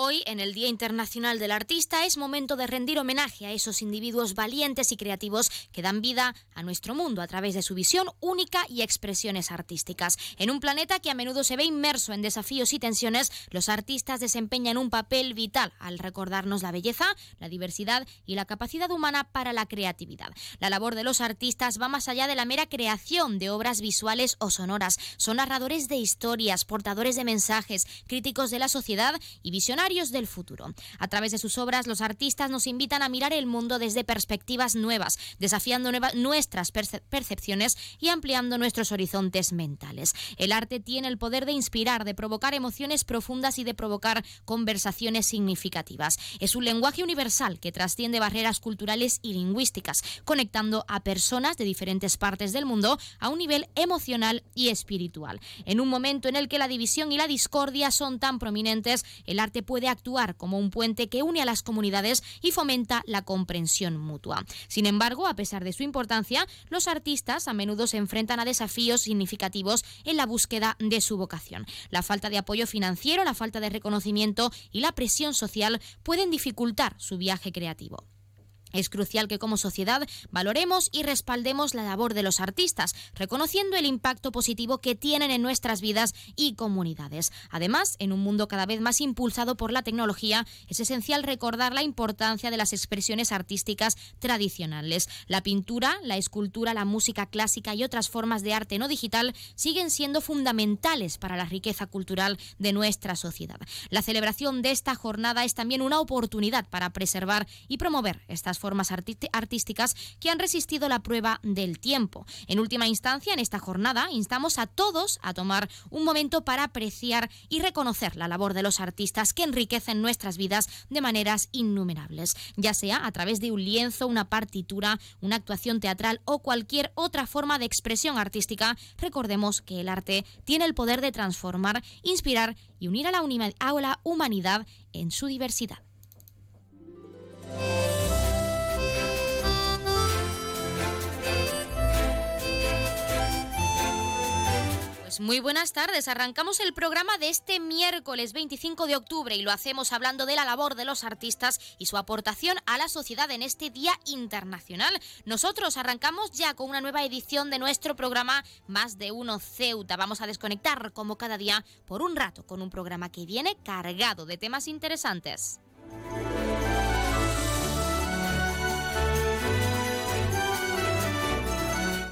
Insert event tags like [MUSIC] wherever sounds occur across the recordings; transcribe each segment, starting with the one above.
Hoy, en el Día Internacional del Artista, es momento de rendir homenaje a esos individuos valientes y creativos que dan vida a nuestro mundo a través de su visión única y expresiones artísticas. En un planeta que a menudo se ve inmerso en desafíos y tensiones, los artistas desempeñan un papel vital al recordarnos la belleza, la diversidad y la capacidad humana para la creatividad. La labor de los artistas va más allá de la mera creación de obras visuales o sonoras. Son narradores de historias, portadores de mensajes, críticos de la sociedad y visionarios del futuro. A través de sus obras, los artistas nos invitan a mirar el mundo desde perspectivas nuevas, desafiando nuestras percepciones y ampliando nuestros horizontes mentales. El arte tiene el poder de inspirar, de provocar emociones profundas y de provocar conversaciones significativas. Es un lenguaje universal que trasciende barreras culturales y lingüísticas, conectando a personas de diferentes partes del mundo a un nivel emocional y espiritual. En un momento en el que la división y la discordia son tan prominentes, el arte puede actuar como un puente que une a las comunidades y fomenta la comprensión mutua. Sin embargo, a pesar de su importancia, los artistas a menudo se enfrentan a desafíos significativos en la búsqueda de su vocación. La falta de apoyo financiero, la falta de reconocimiento y la presión social pueden dificultar su viaje creativo. Es crucial que como sociedad valoremos y respaldemos la labor de los artistas, reconociendo el impacto positivo que tienen en nuestras vidas y comunidades. Además, en un mundo cada vez más impulsado por la tecnología, es esencial recordar la importancia de las expresiones artísticas tradicionales. La pintura, la escultura, la música clásica y otras formas de arte no digital siguen siendo fundamentales para la riqueza cultural de nuestra sociedad. La celebración de esta jornada es también una oportunidad para preservar y promover estas formas artísticas que han resistido la prueba del tiempo. En última instancia, en esta jornada, instamos a todos a tomar un momento para apreciar y reconocer la labor de los artistas que enriquecen nuestras vidas de maneras innumerables, ya sea a través de un lienzo, una partitura, una actuación teatral o cualquier otra forma de expresión artística. Recordemos que el arte tiene el poder de transformar, inspirar y unir a la, a la humanidad en su diversidad. Muy buenas tardes. Arrancamos el programa de este miércoles 25 de octubre y lo hacemos hablando de la labor de los artistas y su aportación a la sociedad en este Día Internacional. Nosotros arrancamos ya con una nueva edición de nuestro programa Más de Uno Ceuta. Vamos a desconectar como cada día por un rato con un programa que viene cargado de temas interesantes.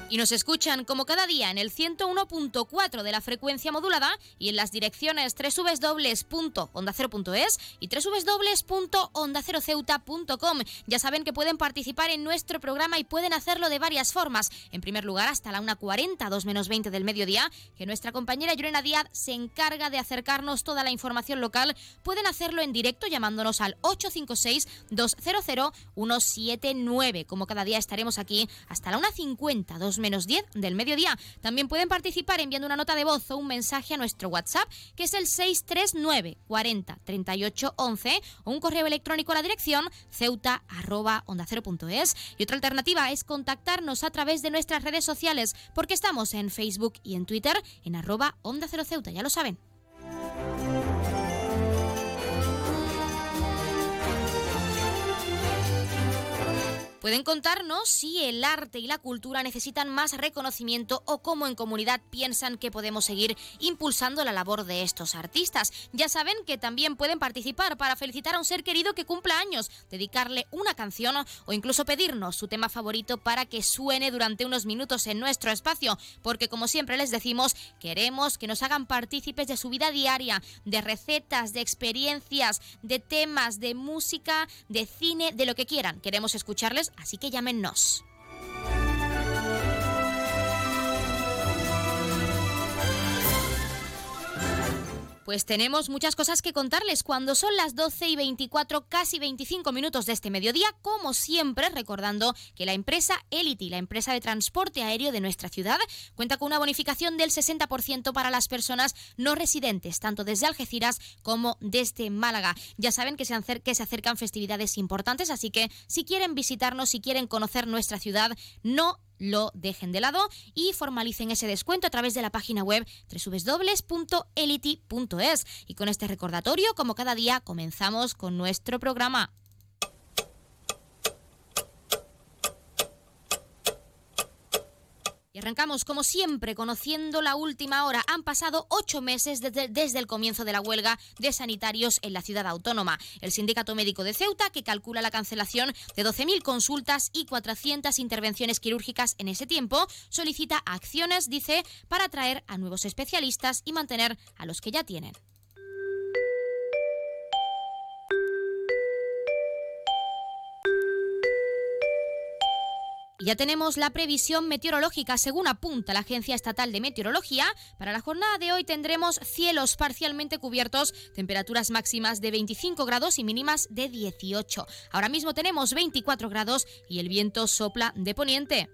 Y nos escuchan como cada día en el 101.4 de la frecuencia modulada y en las direcciones www.ondacero.es y www.ondaceroceuta.com. Ya saben que pueden participar en nuestro programa y pueden hacerlo de varias formas. En primer lugar, hasta la 1.40, 2 menos 20 del mediodía, que nuestra compañera Llorena Díaz se encarga de acercarnos toda la información local. Pueden hacerlo en directo llamándonos al 856-200-179. Como cada día estaremos aquí hasta la 1.50, 2 menos 10 del mediodía. También pueden participar enviando una nota de voz o un mensaje a nuestro WhatsApp, que es el 639 40 38 11, o un correo electrónico a la dirección ceuta arroba onda Y otra alternativa es contactarnos a través de nuestras redes sociales, porque estamos en Facebook y en Twitter en arroba onda cero ceuta, ya lo saben. Pueden contarnos si el arte y la cultura necesitan más reconocimiento o cómo en comunidad piensan que podemos seguir impulsando la labor de estos artistas. Ya saben que también pueden participar para felicitar a un ser querido que cumpla años, dedicarle una canción o incluso pedirnos su tema favorito para que suene durante unos minutos en nuestro espacio, porque como siempre les decimos, queremos que nos hagan partícipes de su vida diaria, de recetas, de experiencias, de temas, de música, de cine, de lo que quieran. Queremos escucharles así que llámenos. Pues tenemos muchas cosas que contarles cuando son las 12 y 24, casi 25 minutos de este mediodía, como siempre, recordando que la empresa Elity, la empresa de transporte aéreo de nuestra ciudad, cuenta con una bonificación del 60% para las personas no residentes, tanto desde Algeciras como desde Málaga. Ya saben que se, que se acercan festividades importantes, así que si quieren visitarnos, si quieren conocer nuestra ciudad, no lo dejen de lado y formalicen ese descuento a través de la página web www.elity.es. Y con este recordatorio, como cada día, comenzamos con nuestro programa. Y arrancamos, como siempre, conociendo la última hora. Han pasado ocho meses desde, desde, el comienzo de la huelga de sanitarios en la ciudad autónoma. El Sindicato Médico de Ceuta, que calcula la cancelación de 12.000 consultas y 400 intervenciones quirúrgicas en ese tiempo, solicita acciones, dice, para atraer a nuevos especialistas y mantener a los que ya tienen. Ya tenemos la previsión meteorológica según apunta la Agencia Estatal de Meteorología. Para la jornada de hoy tendremos cielos parcialmente cubiertos, temperaturas máximas de 25 grados y mínimas de 18. Ahora mismo tenemos 24 grados y el viento sopla de poniente.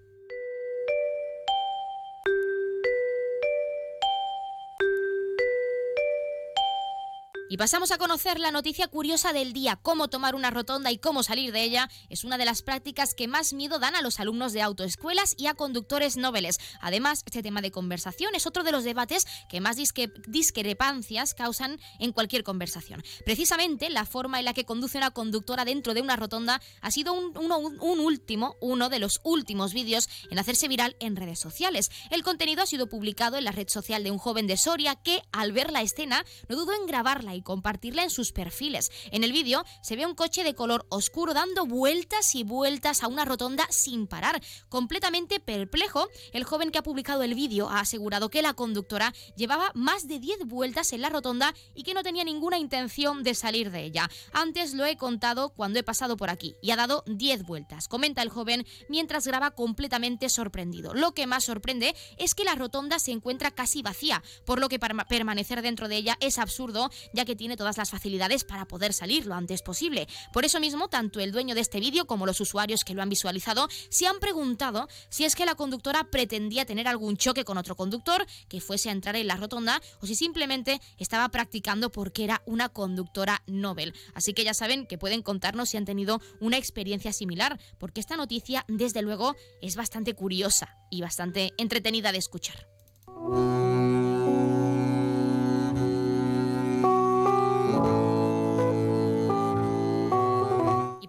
Y pasamos a conocer la noticia curiosa del día, cómo tomar una rotonda y cómo salir de ella. Es una de las prácticas que más miedo dan a los alumnos de autoescuelas y a conductores nobles. Además, este tema de conversación es otro de los debates que más discrepancias causan en cualquier conversación. Precisamente la forma en la que conduce una conductora dentro de una rotonda ha sido un, un último, uno de los últimos vídeos en hacerse viral en redes sociales. El contenido ha sido publicado en la red social de un joven de Soria que, al ver la escena, no dudó en grabarla compartirla en sus perfiles. En el vídeo se ve un coche de color oscuro dando vueltas y vueltas a una rotonda sin parar. Completamente perplejo, el joven que ha publicado el vídeo ha asegurado que la conductora llevaba más de 10 vueltas en la rotonda y que no tenía ninguna intención de salir de ella. Antes lo he contado cuando he pasado por aquí y ha dado 10 vueltas, comenta el joven mientras graba completamente sorprendido. Lo que más sorprende es que la rotonda se encuentra casi vacía, por lo que permanecer dentro de ella es absurdo, ya que tiene todas las facilidades para poder salir lo antes posible. Por eso mismo, tanto el dueño de este vídeo como los usuarios que lo han visualizado se han preguntado si es que la conductora pretendía tener algún choque con otro conductor que fuese a entrar en la rotonda o si simplemente estaba practicando porque era una conductora Nobel. Así que ya saben que pueden contarnos si han tenido una experiencia similar, porque esta noticia, desde luego, es bastante curiosa y bastante entretenida de escuchar.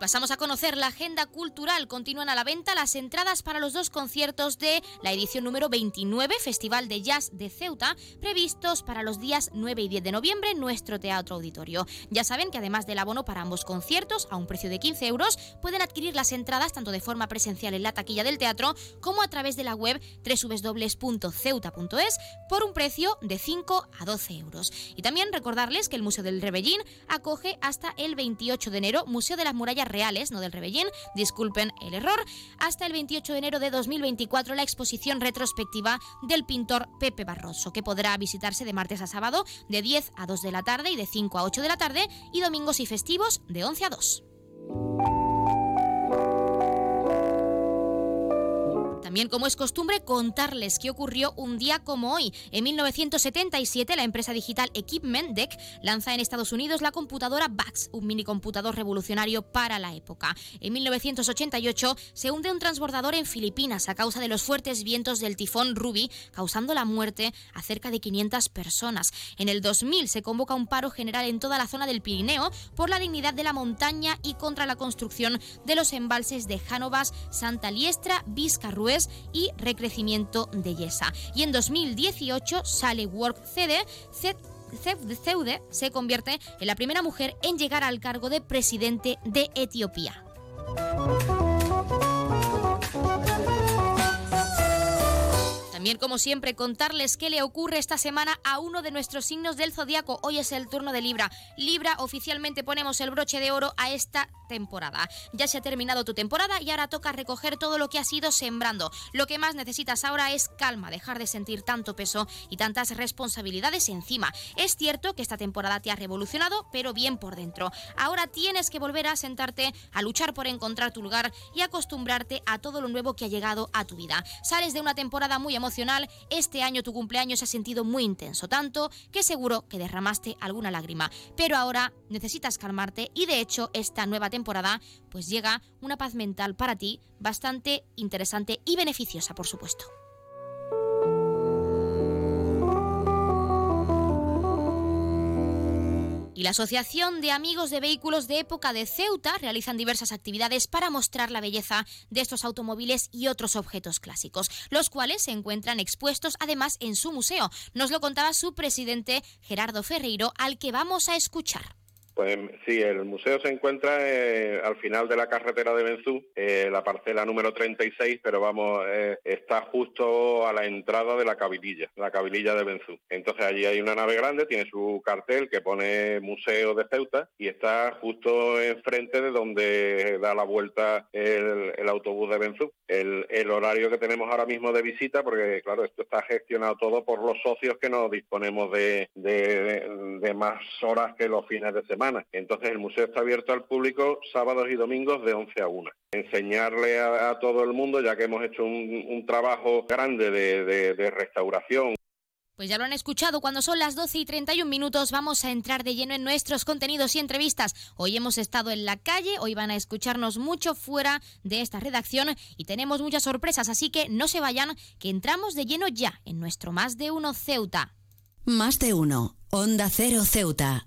Pasamos a conocer la agenda cultural. Continúan a la venta las entradas para los dos conciertos de la edición número 29, Festival de Jazz de Ceuta, previstos para los días 9 y 10 de noviembre en nuestro Teatro Auditorio. Ya saben que además del abono para ambos conciertos, a un precio de 15 euros, pueden adquirir las entradas tanto de forma presencial en la taquilla del teatro como a través de la web www.ceuta.es por un precio de 5 a 12 euros. Y también recordarles que el Museo del Rebellín acoge hasta el 28 de enero Museo de las Murallas reales, no del Rebellín, disculpen el error, hasta el 28 de enero de 2024 la exposición retrospectiva del pintor Pepe Barroso, que podrá visitarse de martes a sábado de 10 a 2 de la tarde y de 5 a 8 de la tarde y domingos y festivos de 11 a 2. También, como es costumbre, contarles qué ocurrió un día como hoy. En 1977, la empresa digital Equipment Deck lanza en Estados Unidos la computadora VAX, un minicomputador revolucionario para la época. En 1988 se hunde un transbordador en Filipinas a causa de los fuertes vientos del tifón Ruby, causando la muerte a cerca de 500 personas. En el 2000 se convoca un paro general en toda la zona del Pirineo por la dignidad de la montaña y contra la construcción de los embalses de Jánovas, Santa Liestra, Vizcarrués y recrecimiento de Yesa. Y en 2018 sale Work CD, Ceude se convierte en la primera mujer en llegar al cargo de presidente de Etiopía. También, como siempre, contarles qué le ocurre esta semana a uno de nuestros signos del zodiaco. Hoy es el turno de Libra. Libra, oficialmente ponemos el broche de oro a esta temporada. Ya se ha terminado tu temporada y ahora toca recoger todo lo que has ido sembrando. Lo que más necesitas ahora es calma, dejar de sentir tanto peso y tantas responsabilidades encima. Es cierto que esta temporada te ha revolucionado, pero bien por dentro. Ahora tienes que volver a sentarte, a luchar por encontrar tu lugar y acostumbrarte a todo lo nuevo que ha llegado a tu vida. Sales de una temporada muy emocionante este año tu cumpleaños se ha sentido muy intenso, tanto que seguro que derramaste alguna lágrima. Pero ahora necesitas calmarte y de hecho esta nueva temporada pues llega una paz mental para ti bastante interesante y beneficiosa, por supuesto. Y la Asociación de Amigos de Vehículos de Época de Ceuta realizan diversas actividades para mostrar la belleza de estos automóviles y otros objetos clásicos, los cuales se encuentran expuestos además en su museo. Nos lo contaba su presidente Gerardo Ferreiro, al que vamos a escuchar. Pues sí, el museo se encuentra eh, al final de la carretera de Benzú, eh, la parcela número 36, pero vamos, eh, está justo a la entrada de la cabililla, la cabililla de Benzú. Entonces allí hay una nave grande, tiene su cartel que pone Museo de Ceuta y está justo enfrente de donde da la vuelta el, autobús de Benzú. El, horario que tenemos ahora mismo de visita, porque claro, esto está gestionado todo por los socios que no disponemos de más horas que los fines de semana entonces el museo está abierto al público sábados y domingos de 11 a 1. Enseñarle a, todo el mundo, ya que hemos hecho un, trabajo grande de, restauración. Pues ya lo han escuchado, cuando son las 12 y 31 minutos vamos a entrar de lleno en nuestros contenidos y entrevistas. Hoy hemos estado en la calle, hoy van a escucharnos mucho fuera de esta redacción y tenemos muchas sorpresas, así que no se vayan, que entramos de lleno ya en nuestro Más de Uno Ceuta. Más de Uno, Onda Cero Ceuta,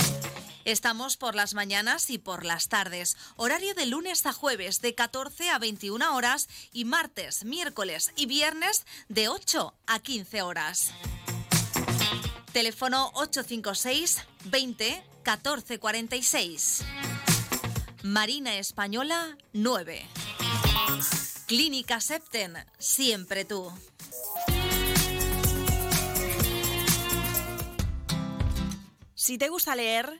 Estamos por las mañanas y por las tardes. Horario de lunes a jueves de 14 a 21 horas y martes, miércoles y viernes de 8 a 15 horas. Teléfono 856 20 14 46. Marina Española 9. Clínica Septen, siempre tú. Si te gusta leer,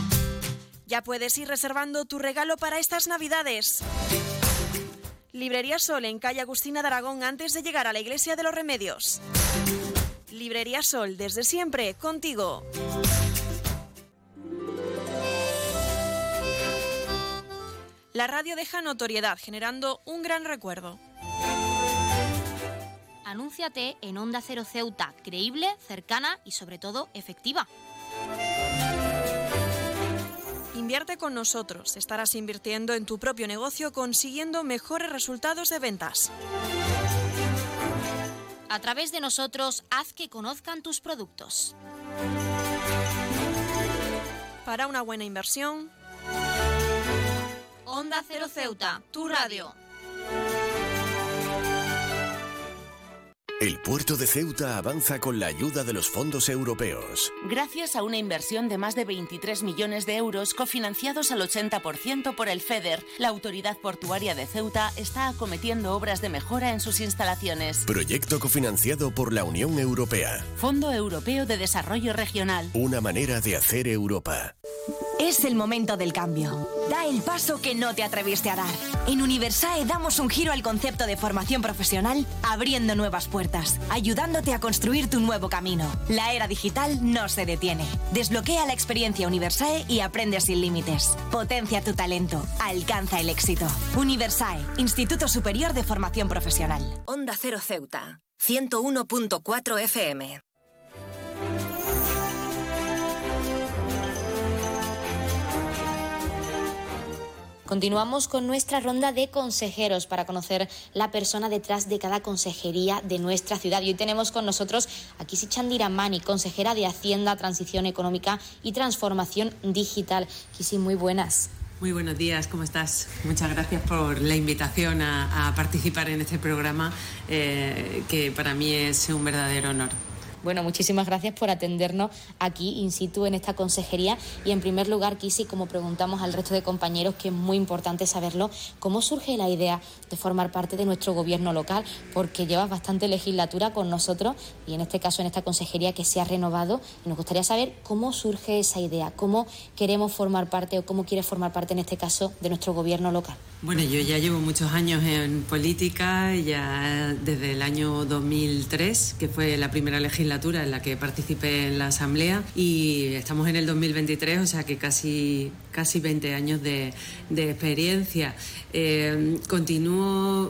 Ya puedes ir reservando tu regalo para estas navidades. Librería Sol en calle Agustina de Aragón antes de llegar a la Iglesia de los Remedios. Librería Sol, desde siempre, contigo. La radio deja notoriedad, generando un gran recuerdo. Anúnciate en Onda Cero Ceuta, creíble, cercana y sobre todo efectiva. Invierte con nosotros. Estarás invirtiendo en tu propio negocio consiguiendo mejores resultados de ventas. A través de nosotros, haz que conozcan tus productos. Para una buena inversión, Onda Cero Ceuta, tu radio. El puerto de Ceuta avanza con la ayuda de los fondos europeos. Gracias a una inversión de más de 23 millones de euros cofinanciados al 80% por el FEDER, la Autoridad Portuaria de Ceuta está acometiendo obras de mejora en sus instalaciones. Proyecto cofinanciado por la Unión Europea. Fondo Europeo de Desarrollo Regional. Una manera de hacer Europa. Es el momento del cambio. Da el paso que no te atreviste a dar. En Universae damos un giro al concepto de formación profesional, abriendo nuevas puertas, ayudándote a construir tu nuevo camino. La era digital no se detiene. Desbloquea la experiencia Universae y aprende sin límites. Potencia tu talento. Alcanza el éxito. Universae, Instituto Superior de Formación Profesional. Onda Cero Ceuta, 101.4 FM. Continuamos con nuestra ronda de consejeros para conocer la persona detrás de cada consejería de nuestra ciudad. Y hoy tenemos con nosotros a Kisi Chandiramani, consejera de Hacienda, Transición Económica y Transformación Digital. Kisi, muy buenas. Muy buenos días, ¿cómo estás? Muchas gracias por la invitación a, participar en este programa, eh, que para mí es un verdadero honor. Bueno, muchísimas gracias por atendernos aquí in situ en esta consejería. Y en primer lugar, Kisi, como preguntamos al resto de compañeros, que es muy importante saberlo, ¿cómo surge la idea de formar parte de nuestro gobierno local? Porque llevas bastante legislatura con nosotros y en este caso en esta consejería que se ha renovado. Y nos gustaría saber cómo surge esa idea, cómo queremos formar parte o cómo quieres formar parte en este caso de nuestro gobierno local. Bueno, yo ya llevo muchos años en política, ya desde el año 2003, que fue la primera legislatura en la que participé en la Asamblea, y estamos en el 2023, o sea que casi, casi 20 años de, experiencia. Eh, continúo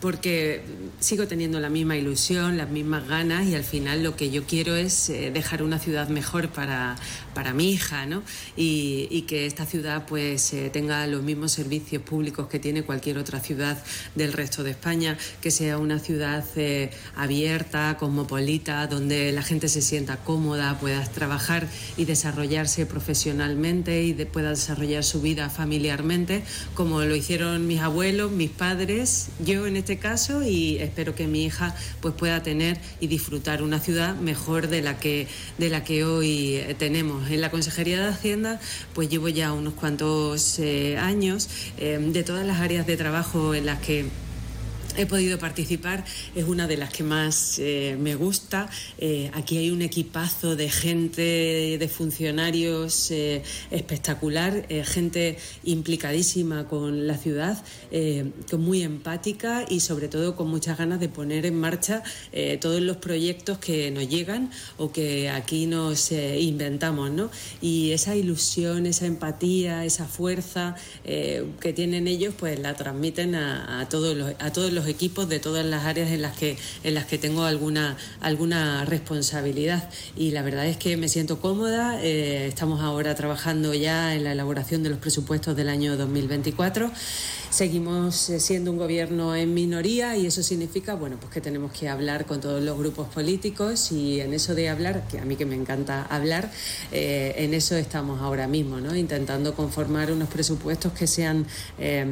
porque sigo teniendo la misma ilusión, las mismas ganas, y al final lo que yo quiero es eh, dejar una ciudad mejor para, para mi hija, ¿no? Y, que esta ciudad pues eh, tenga los mismos servicios públicos que tiene cualquier otra ciudad del resto de España, que sea una ciudad eh, abierta, cosmopolita, donde la gente se sienta cómoda, pueda trabajar y desarrollarse profesionalmente y pueda desarrollar su vida familiarmente, como lo hicieron mis abuelos, mis padres, yo en este caso, y espero que mi hija pues pueda tener y disfrutar una ciudad mejor de la que, de la que hoy eh, En la Consejería de Hacienda pues llevo ya unos cuantos eh, años eh, de todas las áreas de trabajo en las que he podido participar, es una de las que más eh, me gusta. Eh, aquí hay un equipazo de gente, de funcionarios eh, espectacular, gente implicadísima con la ciudad, muy empática y sobre todo con muchas ganas de poner en marcha todos los proyectos que nos llegan o que aquí nos inventamos. ¿no? Y esa ilusión, esa empatía, esa fuerza que tienen ellos, pues la transmiten a todos los, a todos los equipos de todas las áreas en las que, en las que tengo alguna, alguna responsabilidad. Y la verdad es que me siento cómoda. Eh, estamos ahora trabajando ya en la elaboración de los presupuestos del año 2024. Seguimos eh, siendo un gobierno en minoría y eso significa bueno, pues que tenemos que hablar con todos los grupos políticos y en eso de hablar, que a mí que me encanta hablar, eh, en eso estamos ahora mismo, ¿no? intentando conformar unos presupuestos que sean, eh,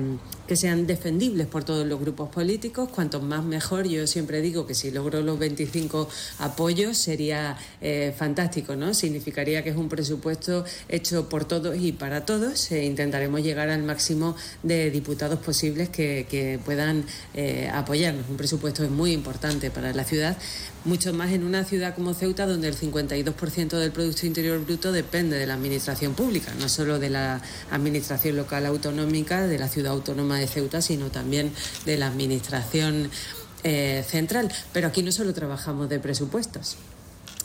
que sean defendibles por todos los grupos políticos. Cuanto más mejor, yo siempre digo que si logro los 25 apoyos sería eh, fantástico, ¿no? significaría que es un presupuesto hecho por todos y para todos. Intentaremos llegar al máximo de diputados posibles que, puedan eh, apoyarnos. Un presupuesto es muy importante para la ciudad, mucho más en una ciudad como Ceuta, donde el 52% del Producto Interior Bruto depende de la administración pública, no solo de la administración local autonómica, de la ciudad autónoma de Ceuta, sino también de la administración eh, central. Pero aquí no solo trabajamos de presupuestos.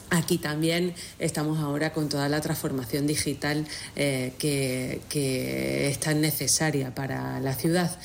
Aquí también estamos ahora con toda la transformación digital eh, que, que es tan necesaria para la ciudad.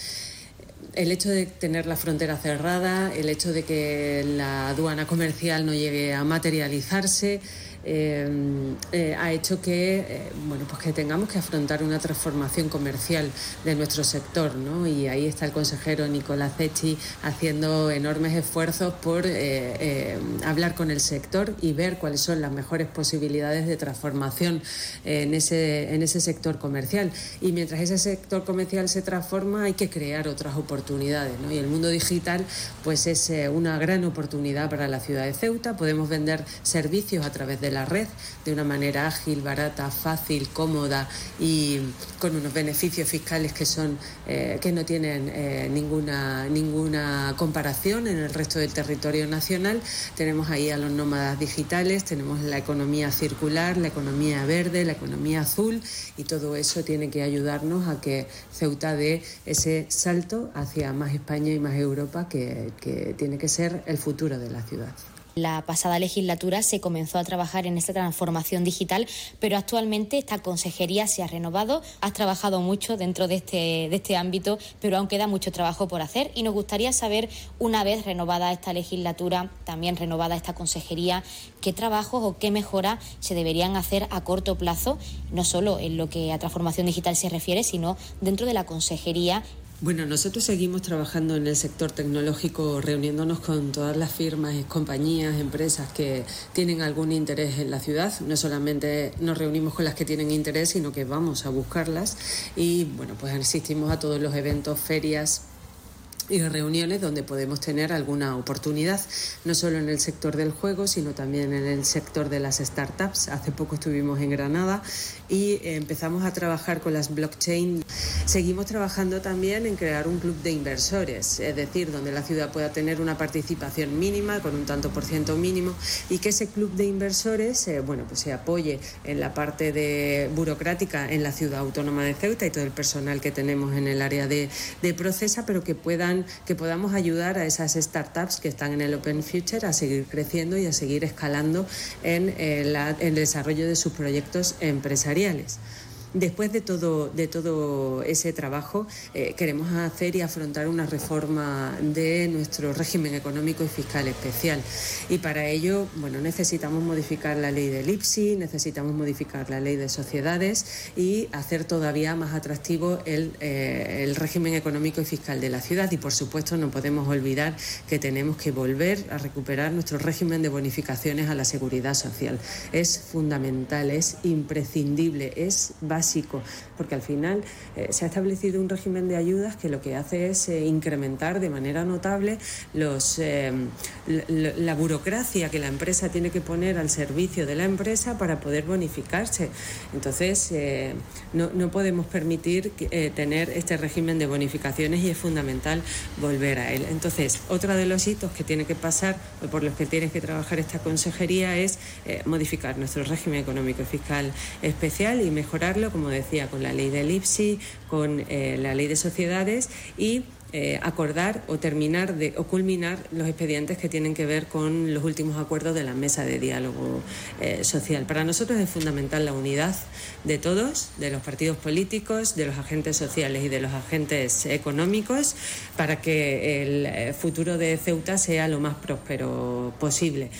El hecho de tener la frontera cerrada, el hecho de que la aduana comercial no llegue a materializarse, Em, eh, ha hecho que, eh, bueno, pues que tengamos que afrontar una transformación comercial de nuestro sector. ¿no? Y ahí está el consejero Nicolás Echi haciendo enormes esfuerzos por eh, hablar con el sector y ver cuáles son las mejores posibilidades de transformación en ese, en ese sector comercial. Y mientras ese sector comercial se transforma hay que crear otras oportunidades. ¿no? Y el mundo digital pues es una gran oportunidad para la ciudad de Ceuta. Podemos vender servicios a través de la red de una manera ágil, barata, fácil, cómoda y con unos beneficios fiscales que son eh, que no tienen eh, ninguna ninguna comparación en el resto del territorio nacional. Tenemos ahí a los nómadas digitales, tenemos la economía circular, la economía verde, la economía azul y todo eso tiene que ayudarnos a que Ceuta dé ese salto hacia más España y más Europa que tiene que ser el futuro de la ciudad. La pasada legislatura se comenzó a trabajar en esta transformación digital, pero actualmente esta consejería se ha renovado. Has trabajado mucho dentro de este, de este ámbito, pero aún queda mucho trabajo por hacer y nos gustaría saber, una vez renovada esta legislatura, también renovada esta consejería, qué trabajos o qué mejoras se deberían hacer a corto plazo, no solo en lo que a transformación digital se refiere, sino dentro de la consejería bueno, nosotros seguimos trabajando en el sector tecnológico, reuniéndonos con todas las firmas, compañías, empresas que tienen algún interés en la ciudad. No solamente nos reunimos con las que tienen interés, sino que vamos a buscarlas y, bueno, pues asistimos a todos los eventos, ferias, y reuniones donde podemos tener alguna oportunidad, no solo en el sector del juego, sino también en el sector de las startups. Hace poco estuvimos en Granada y empezamos a trabajar con las blockchain. Seguimos trabajando también en crear un club de inversores, es decir, donde la ciudad pueda tener una participación mínima, con un tanto por ciento mínimo, y que ese club de inversores eh, bueno, pues se apoye en la parte de burocrática en la ciudad autónoma de Ceuta y todo el personal que tenemos en el área de, de Procesa, pero que puedan que podamos ayudar a esas startups que están en el Open Future a seguir creciendo y a seguir escalando en, eh, en el desarrollo de sus proyectos empresariales. Después de todo, de todo ese trabajo, eh, queremos hacer y afrontar una reforma de nuestro régimen económico y fiscal especial. Y para ello, bueno, necesitamos modificar la ley del IPSI, necesitamos modificar la ley de sociedades y hacer todavía más atractivo el, eh, el régimen económico y fiscal de la ciudad. Y por supuesto, no podemos olvidar que tenemos que volver a recuperar nuestro régimen de bonificaciones a la seguridad social. Es fundamental, es imprescindible, es básico básico, porque al final eh, se ha establecido un régimen de ayudas que lo que hace es eh, incrementar de manera notable los, eh, la, burocracia que la empresa tiene que poner al servicio de la empresa para poder bonificarse. Entonces, no, no, podemos permitir tener este régimen de bonificaciones y es fundamental volver a él. Entonces, otro de los hitos que tiene que pasar o por los que tiene que trabajar esta consejería es modificar nuestro régimen económico y fiscal especial y mejorarlo como decía, con la ley del IPSI, con eh, la ley de sociedades y eh, acordar o terminar de, o culminar los expedientes que tienen que ver con los últimos acuerdos de la mesa de diálogo eh, social. Para nosotros es fundamental la unidad de todos, de los partidos políticos, de los agentes sociales y de los agentes económicos, para que el futuro de Ceuta sea lo más próspero posible.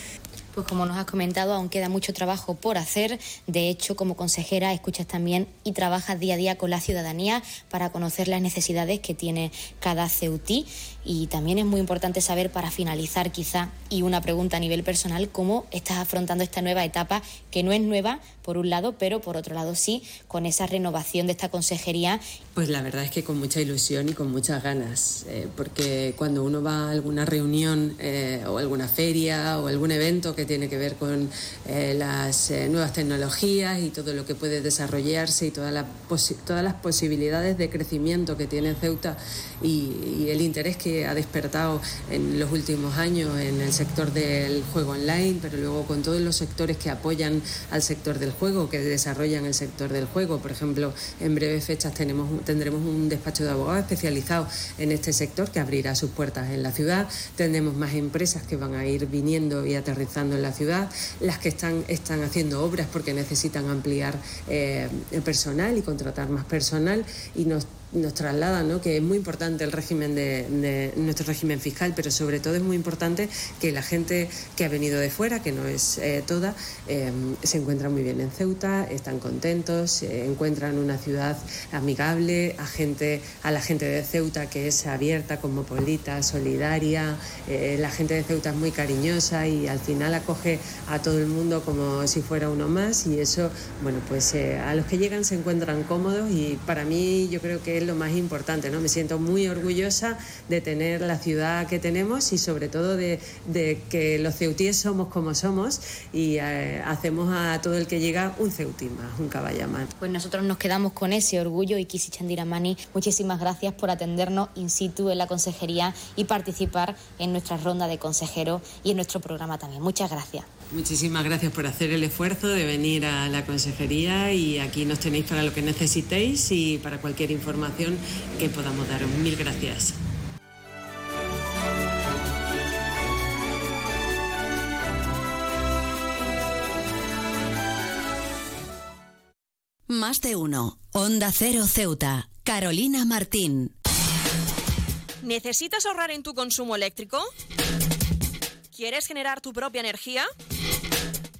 Pues como nos has comentado, aún queda mucho trabajo por hacer. De hecho, como consejera, escuchas también y trabajas día a día con la ciudadanía para conocer las necesidades que tiene cada ceutí. Y también es muy importante saber, para finalizar quizá, y una pregunta a nivel personal, cómo estás afrontando esta nueva etapa, que no es nueva por un lado, pero por otro lado sí, con esa renovación de esta consejería. Pues la verdad es que con mucha ilusión y con muchas ganas, eh, porque cuando uno va a alguna reunión eh, o alguna feria o algún evento que tiene que ver con eh, las nuevas tecnologías y todo lo que puede desarrollarse y todas las todas las posibilidades de crecimiento que tiene Ceuta y el interés que ha despertado en los últimos años en el sector del juego online, pero luego con todos los sectores que apoyan al sector del juego, que desarrollan el sector del juego. Por ejemplo, en breves fechas tenemos, tendremos un despacho de abogados especializado en este sector que abrirá sus puertas en la ciudad. Tendremos más empresas que van a ir viniendo y aterrizando en la ciudad, las que están, están haciendo obras porque necesitan ampliar eh, el personal y contratar más personal y nos nos traslada ¿no? que es muy importante el régimen de, nuestro régimen fiscal, pero sobre todo es muy importante que la gente que ha venido de fuera, que no es eh, toda, eh, se encuentra muy bien en Ceuta, están contentos, se encuentran una ciudad amigable, a, gente, a la gente de Ceuta que es abierta, cosmopolita, solidaria, eh, la gente de Ceuta es muy cariñosa y al final acoge a todo el mundo como si fuera uno más y eso, bueno, pues a los que llegan se encuentran cómodos y para mí yo creo que lo más importante, ¿no? Me siento muy orgullosa de tener la ciudad que tenemos y sobre todo de, que los ceutíes somos como somos y eh, hacemos a todo el que llega un ceutí más, un caballamán. Pues nosotros nos quedamos con ese orgullo y Kisi Chandiramani, muchísimas gracias por atendernos in situ en la consejería y participar en nuestra ronda de consejeros y en nuestro programa también. Muchas gracias. Muchísimas gracias por hacer el esfuerzo de venir a la consejería y aquí nos tenéis para lo que necesitéis y para cualquier información que podamos daros. Mil gracias. Más de uno. Onda Cero Ceuta. Carolina Martín. ¿Necesitas ahorrar en tu consumo eléctrico? ¿Quieres generar tu propia energía?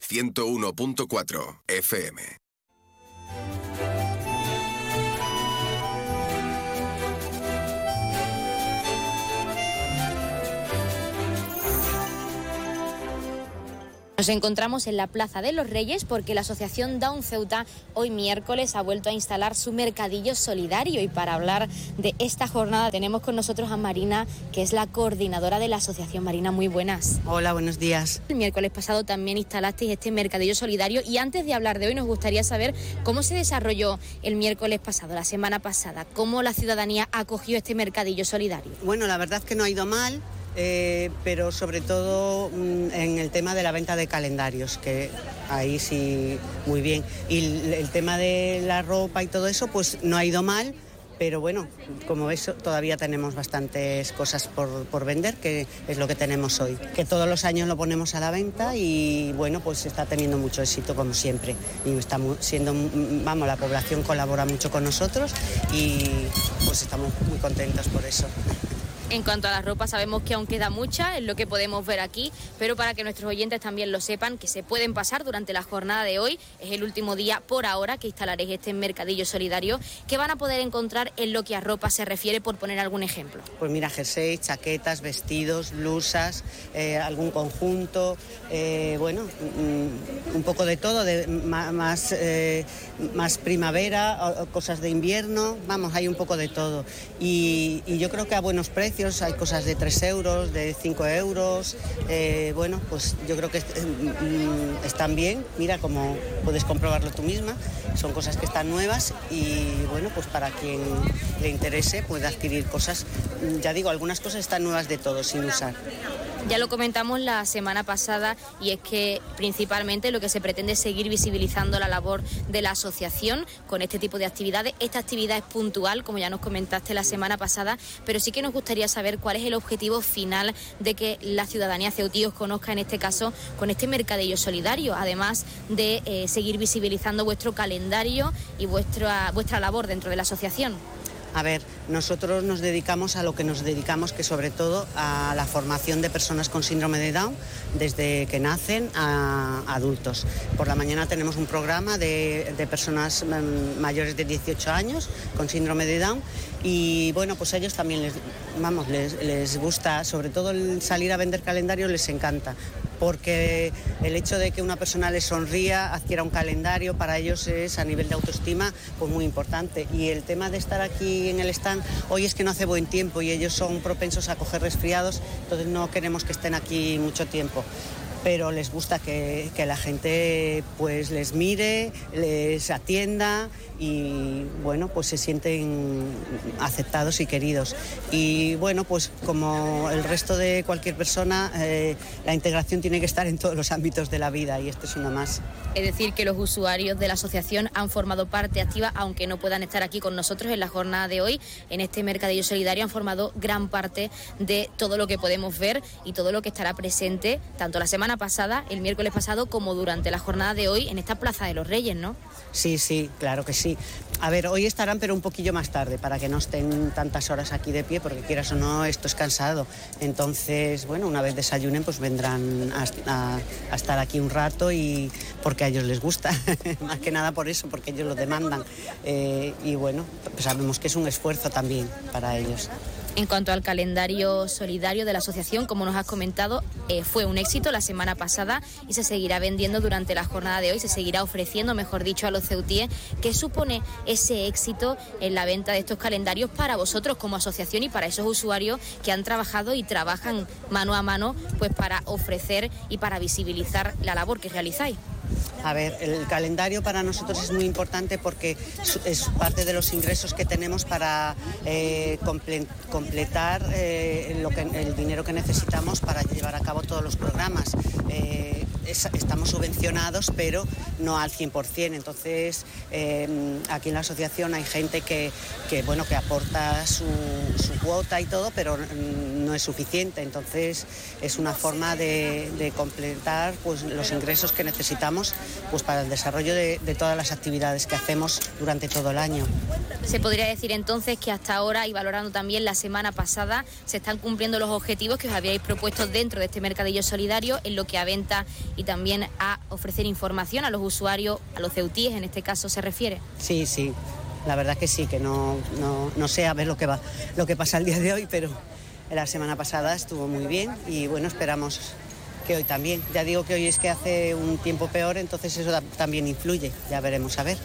101.4 FM. Nos encontramos en la Plaza de los Reyes porque la Asociación Down Ceuta hoy miércoles ha vuelto a instalar su mercadillo solidario y para hablar de esta jornada tenemos con nosotros a Marina, que es la coordinadora de la Asociación Marina. Muy buenas. Hola, buenos días. El miércoles pasado también instalasteis este mercadillo solidario y antes de hablar de hoy nos gustaría saber cómo se desarrolló el miércoles pasado, la semana pasada, cómo la ciudadanía acogió este mercadillo solidario. Bueno, la verdad es que no ha ido mal. Eh, pero sobre todo mm, en el tema de la venta de calendarios, que ahí sí muy bien. Y el, tema de la ropa y todo eso, pues no ha ido mal, pero bueno, como ves, todavía tenemos bastantes cosas por, por vender, que es lo que tenemos hoy. Que todos los años lo ponemos a la venta y bueno, pues está teniendo mucho éxito como siempre. Y estamos siendo, mm, vamos, la población colabora mucho con nosotros y pues estamos muy contentos por eso. En cuanto a la ropa, sabemos que aún queda mucha, es lo que podemos ver aquí, pero para que nuestros oyentes también lo sepan, que se pueden pasar durante la jornada de hoy, es el último día por ahora que instalaréis este mercadillo solidario, que van a poder encontrar en lo que a ropa se refiere, por poner algún ejemplo. Pues mira, jersey, chaquetas, vestidos, blusas, eh, algún conjunto, eh, bueno, mm, un poco de todo, más, eh, más primavera, cosas de invierno, vamos, hay un poco de todo. Y yo creo que a buenos precios, hay cosas de 3 euros, de 5 euros, eh, bueno, pues yo creo que eh, mm, están bien, mira, como puedes comprobarlo tú misma, son cosas que están nuevas y bueno, pues para quien le interese puede adquirir cosas, Mm, ya digo, algunas cosas están nuevas de todo, sin usar. Ya lo comentamos la semana pasada y es que principalmente lo que se pretende es seguir visibilizando la labor de la asociación con este tipo de actividades. Esta actividad es puntual, como ya nos comentaste la semana pasada, pero sí que nos gustaría saber cuál es el objetivo final de que la ciudadanía ceutí os conozca en este caso con este mercadillo solidario, además de eh, seguir visibilizando vuestro calendario y vuestra, vuestra labor dentro de la asociación. A ver, nosotros nos dedicamos a lo que nos dedicamos, que sobre todo a la formación de personas con síndrome de Down, desde que nacen a adultos. Por la mañana tenemos un programa de, de personas mm, mayores de 18 años con síndrome de Down y bueno, pues a ellos también les, vamos, les, gusta, sobre todo el salir a vender calendario les encanta porque el hecho de que una persona les sonría, adquiera un calendario, para ellos es a nivel de autoestima pues muy importante. Y el tema de estar aquí en el stand, hoy es que no hace buen tiempo y ellos son propensos a coger resfriados, entonces no queremos que estén aquí mucho tiempo. Pero les gusta que, que la gente pues les mire, les atienda y bueno, pues se sienten aceptados y queridos. Y bueno, pues como el resto de cualquier persona, eh, la integración tiene que estar en todos los ámbitos de la vida y esto es una más. Es decir, que los usuarios de la asociación han formado parte activa, aunque no puedan estar aquí con nosotros en la jornada de hoy, en este Mercadillo Solidario, han formado gran parte de todo lo que podemos ver y todo lo que estará presente, tanto la semana pasada, el miércoles pasado, como durante la jornada de hoy en esta Plaza de los Reyes, ¿no? Sí, sí, claro que sí. A ver, hoy estarán, pero un poquillo más tarde, para que no estén tantas horas aquí de pie, porque quieras o no, esto es cansado. Entonces, bueno, una vez desayunen, pues vendrán a, estar aquí un rato y porque a ellos les gusta, [LAUGHS] más que nada por eso, porque ellos lo demandan. Eh, y bueno, pues sabemos que es un esfuerzo también para ellos. En cuanto al calendario solidario de la asociación, como nos has comentado, eh, fue un éxito la semana pasada y se seguirá vendiendo durante la jornada de hoy, se seguirá ofreciendo, mejor dicho, a los ceutíes. ¿Qué supone ese éxito en la venta de estos calendarios para vosotros como asociación y para esos usuarios que han trabajado y trabajan mano a mano pues para ofrecer y para visibilizar la labor que realizáis? A ver, el calendario para nosotros es muy importante porque es parte de los ingresos que tenemos para eh, completar eh, el dinero que necesitamos para llevar a cabo todos los programas. Eh, estamos subvencionados, pero no al 100%. Entonces, em, aquí en la asociación hay gente que, bueno, que aporta su, cuota y todo, pero no es suficiente. Entonces, es una forma de, completar pues, los ingresos que necesitamos pues, para el desarrollo de, todas las actividades que hacemos durante todo el año. Se podría decir entonces que hasta ahora, y valorando también la semana pasada, se están cumpliendo los objetivos que os habíais propuesto dentro de este mercadillo solidario en lo que a venta y también a ofrecer información a los usuarios, a los ceutíes en este caso se refiere. Sí, sí, la verdad que sí, que no, no, sé a ver lo que, va, lo que pasa el día de hoy, pero la semana pasada estuvo muy bien y bueno, esperamos hoy también. Ya digo que hoy es que hace un tiempo peor, entonces eso también influye, ya veremos a ver.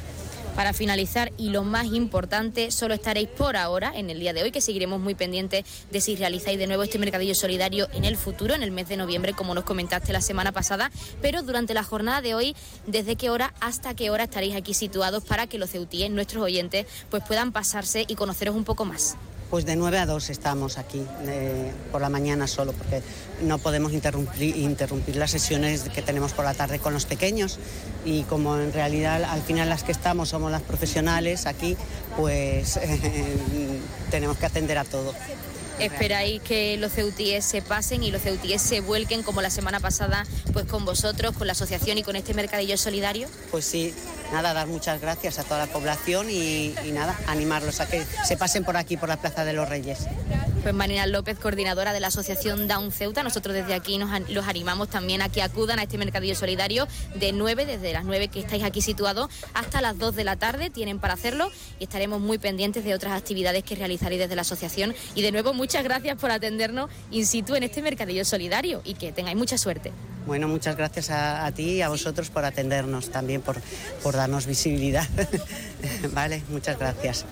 Para finalizar, y lo más importante, solo estaréis por ahora, en el día de hoy, que seguiremos muy pendientes de si realizáis de nuevo este mercadillo solidario en el futuro, en el mes de noviembre, como nos comentaste la semana pasada, pero durante la jornada de hoy, ¿desde qué hora hasta qué hora estaréis aquí situados para que los ceutíes, nuestros oyentes, pues puedan pasarse y conoceros un poco más? Pues de 9 a 2 estamos aquí, eh, por la mañana solo, porque no podemos interrumpir, interrumpir las sesiones que tenemos por la tarde con los pequeños y como en realidad al final las que estamos somos las profesionales aquí, pues [LAUGHS] tenemos que atender a todo. Esperáis que los ceutíes se pasen y los ceutíes se vuelquen como la semana pasada pues con vosotros, con la asociación y con este mercadillo solidario. Pues sí, nada, dar muchas gracias a toda la población y, nada, animarlos a que se pasen por aquí, por la Plaza de los Reyes. Pues Marina López, coordinadora de la Asociación Down Ceuta, nosotros desde aquí nos, los animamos también a que acudan a este mercadillo solidario de 9, desde las 9 que estáis aquí situados, hasta las 2 de la tarde, tienen para hacerlo y estaremos muy pendientes de otras actividades que realizaréis desde la asociación. Y de nuevo, muchas gracias por atendernos in situ en este mercadillo solidario y que tengáis mucha suerte. Bueno, muchas gracias a, ti y a vosotros por atendernos, también por, por darnos visibilidad. [LAUGHS] vale, muchas gracias.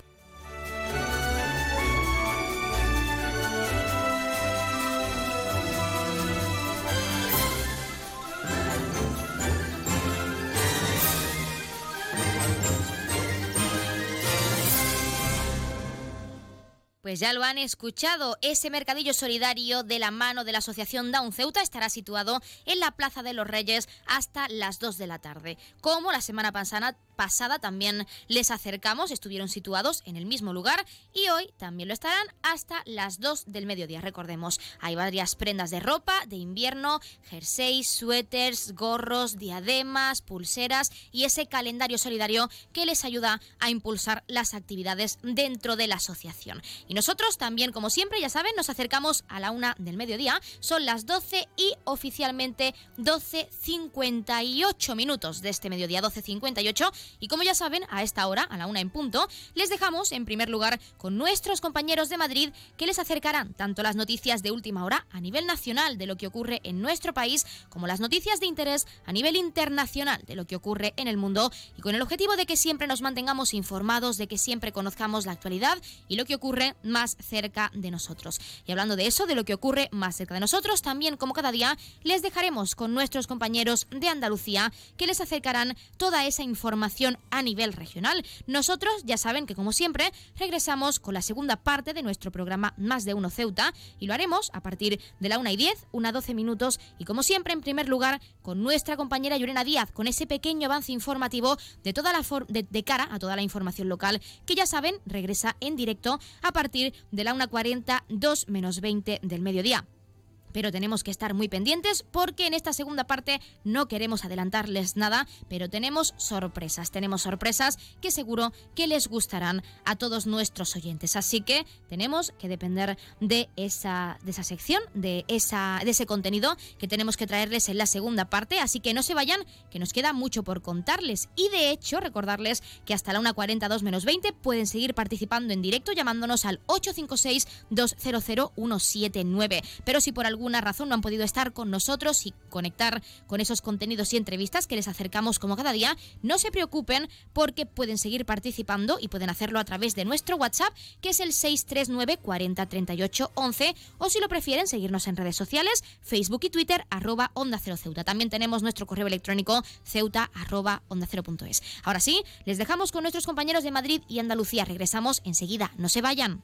Pues ya lo han escuchado, ese mercadillo solidario de la mano de la Asociación Down Ceuta estará situado en la Plaza de los Reyes hasta las 2 de la tarde. Como la semana pasada, pasada también les acercamos, estuvieron situados en el mismo lugar y hoy también lo estarán hasta las 2 del mediodía. Recordemos, hay varias prendas de ropa de invierno, jerseys, suéteres, gorros, diademas, pulseras y ese calendario solidario que les ayuda a impulsar las actividades dentro de la asociación. Y nosotros también, como siempre, ya saben, nos acercamos a la una del mediodía. Son las 12 y oficialmente 12.58 minutos de este mediodía, 12.58 y como ya saben, a esta hora, a la una en punto, les dejamos en primer lugar con nuestros compañeros de Madrid que les acercarán tanto las noticias de última hora a nivel nacional de lo que ocurre en nuestro país, como las noticias de interés a nivel internacional de lo que ocurre en el mundo y con el objetivo de que siempre nos mantengamos informados, de que siempre conozcamos la actualidad y lo que ocurre más cerca de nosotros. Y hablando de eso, de lo que ocurre más cerca de nosotros, también como cada día, les dejaremos con nuestros compañeros de Andalucía que les acercarán toda esa información a nivel regional. Nosotros ya saben que como siempre regresamos con la segunda parte de nuestro programa Más de Uno Ceuta y lo haremos a partir de la 1 y 10, una 12 minutos y como siempre en primer lugar con nuestra compañera Llorena Díaz con ese pequeño avance informativo de, toda la de, de cara a toda la información local que ya saben regresa en directo a partir de la 1.40, 2 menos 20 del mediodía. Pero tenemos que estar muy pendientes porque en esta segunda parte no queremos adelantarles nada, pero tenemos sorpresas, tenemos sorpresas que seguro que les gustarán a todos nuestros oyentes. Así que tenemos que depender de esa, de esa sección, de, esa, de ese contenido que tenemos que traerles en la segunda parte. Así que no se vayan, que nos queda mucho por contarles. Y de hecho, recordarles que hasta la 1.42 menos 20 pueden seguir participando en directo llamándonos al 856-200-179. Pero si por alguna razón no han podido estar con nosotros y conectar con esos contenidos y entrevistas que les acercamos como cada día, no se preocupen porque pueden seguir participando y pueden hacerlo a través de nuestro WhatsApp, que es el 639 40 38 11, o si lo prefieren, seguirnos en redes sociales, Facebook y Twitter, arroba Onda Cero Ceuta. También tenemos nuestro correo electrónico ceuta arroba onda cero. Ahora sí, les dejamos con nuestros compañeros de Madrid y Andalucía. Regresamos enseguida. No se vayan.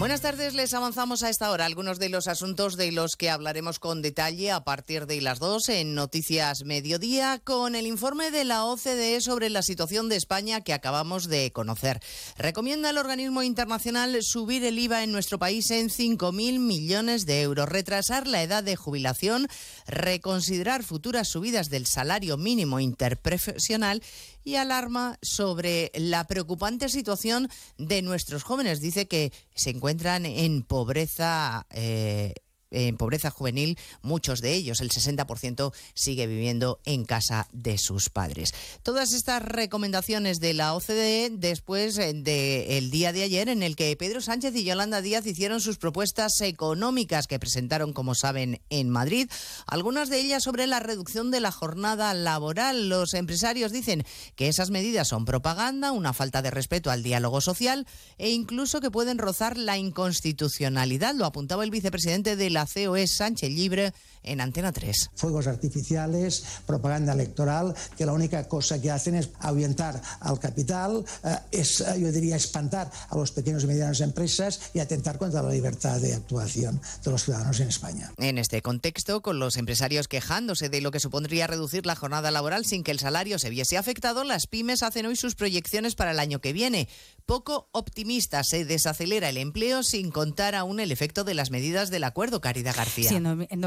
Buenas tardes, les avanzamos a esta hora algunos de los asuntos de los que hablaremos con detalle a partir de las dos en Noticias Mediodía con el informe de la OCDE sobre la situación de España que acabamos de conocer. Recomienda el organismo internacional subir el IVA en nuestro país en 5.000 millones de euros, retrasar la edad de jubilación, reconsiderar futuras subidas del salario mínimo interprofesional y alarma sobre la preocupante situación de nuestros jóvenes. Dice que se encuentran en pobreza. Eh, en pobreza juvenil, muchos de ellos, el 60%, sigue viviendo en casa de sus padres. Todas estas recomendaciones de la OCDE después eh, del día de ayer en el que Pedro Sánchez y Yolanda Díaz hicieron sus propuestas económicas que presentaron, como saben, en Madrid, algunas de ellas sobre la reducción de la jornada laboral. Los empresarios dicen que esas medidas son propaganda, una falta de respeto al diálogo social e incluso que pueden rozar la inconstitucionalidad. Lo apuntaba el vicepresidente de la COE Sánchez Libre en Antena 3. Fuegos artificiales, propaganda electoral, que la única cosa que hacen es ahuyentar al capital, eh, es, eh, yo diría, espantar a los pequeños y medianas empresas y atentar contra la libertad de actuación de los ciudadanos en España. En este contexto, con los empresarios quejándose de lo que supondría reducir la jornada laboral sin que el salario se viese afectado, las pymes hacen hoy sus proyecciones para el año que viene. Poco optimista se desacelera el empleo sin contar aún el efecto de las medidas del acuerdo, Caridad García. Sí, en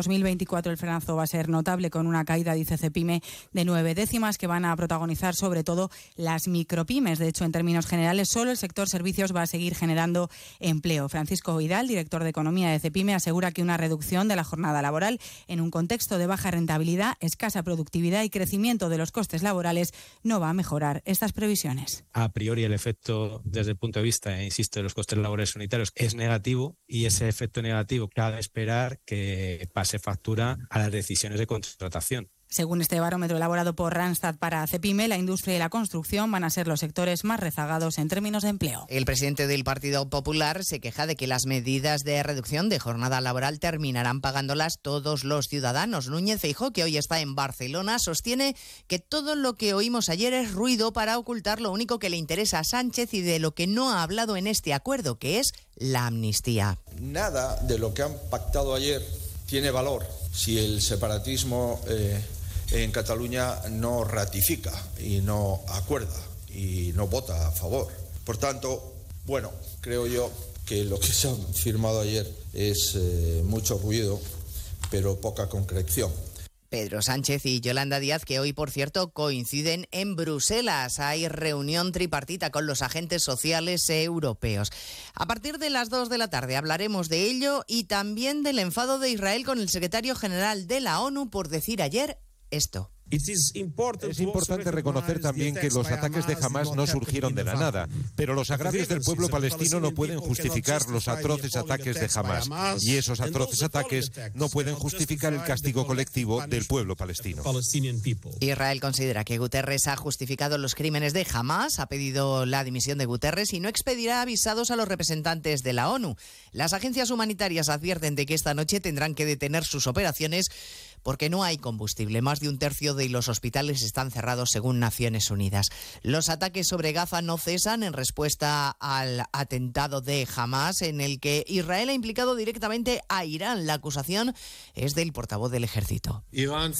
2024 el frenazo va a ser notable con una caída, dice Cepime, de nueve décimas que van a protagonizar sobre todo las micropymes. De hecho, en términos generales, solo el sector servicios va a seguir generando empleo. Francisco Hidal, director de Economía de Cepime, asegura que una reducción de la jornada laboral en un contexto de baja rentabilidad, escasa productividad y crecimiento de los costes laborales no va a mejorar estas previsiones. A priori el efecto desde el punto de vista, eh, insisto, de los costes laborales unitarios es negativo y ese efecto negativo cabe esperar que pase factura a las decisiones de contratación. Según este barómetro elaborado por Randstad para CEPIME, la industria y la construcción van a ser los sectores más rezagados en términos de empleo. El presidente del Partido Popular se queja de que las medidas de reducción de jornada laboral terminarán pagándolas todos los ciudadanos. Núñez Feijó, que hoy está en Barcelona, sostiene que todo lo que oímos ayer es ruido para ocultar lo único que le interesa a Sánchez y de lo que no ha hablado en este acuerdo, que es la amnistía. Nada de lo que han pactado ayer tiene valor si el separatismo eh, en Cataluña no ratifica y no acuerda y no vota a favor. Por tanto, bueno, creo yo que lo que se ha firmado ayer es eh, mucho ruido, pero poca concreción. Pedro Sánchez y Yolanda Díaz, que hoy, por cierto, coinciden en Bruselas. Hay reunión tripartita con los agentes sociales europeos. A partir de las 2 de la tarde hablaremos de ello y también del enfado de Israel con el secretario general de la ONU por decir ayer esto. Es importante reconocer también que los ataques de Hamas no surgieron de la nada, pero los agravios del pueblo palestino no pueden justificar los atroces ataques de Hamas, y esos atroces ataques no pueden justificar el castigo colectivo del pueblo palestino. Israel considera que Guterres ha justificado los crímenes de Hamas, ha pedido la dimisión de Guterres y no expedirá avisados a los representantes de la ONU. Las agencias humanitarias advierten de que esta noche tendrán que detener sus operaciones porque no hay combustible. Más de un tercio de los hospitales están cerrados según Naciones Unidas. Los ataques sobre Gaza no cesan en respuesta al atentado de Hamas en el que Israel ha implicado directamente a Irán. La acusación es del portavoz del ejército. Irán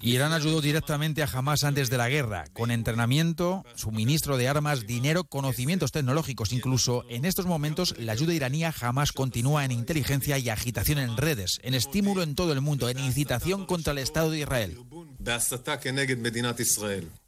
Irán ayudó directamente a Hamas antes de la guerra, con entrenamiento, suministro de armas, dinero, conocimientos tecnológicos. Incluso en estos momentos, la ayuda iraní a Hamas continúa en inteligencia y agitación en redes, en estímulo en todo el mundo, en incitación contra el Estado de Israel.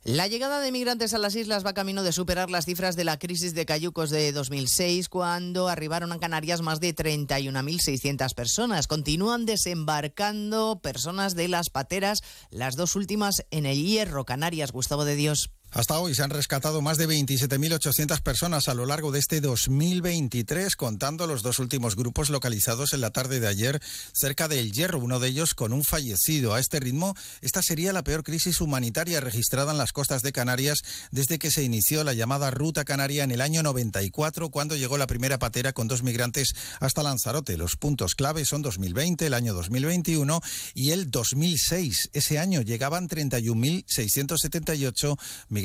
La llegada de migrantes a las islas va camino de superar las cifras de la crisis de cayucos de 2006, cuando arribaron a Canarias más de 31.600 personas. Continúan desembarcando personas de las pateras, las dos últimas en el Hierro, Canarias. Gustavo de Dios. Hasta hoy se han rescatado más de 27.800 personas a lo largo de este 2023, contando los dos últimos grupos localizados en la tarde de ayer cerca del Hierro, uno de ellos con un fallecido. A este ritmo, esta sería la peor crisis humanitaria registrada en las costas de Canarias desde que se inició la llamada Ruta Canaria en el año 94, cuando llegó la primera patera con dos migrantes hasta Lanzarote. Los puntos clave son 2020, el año 2021 y el 2006. Ese año llegaban 31.678 migrantes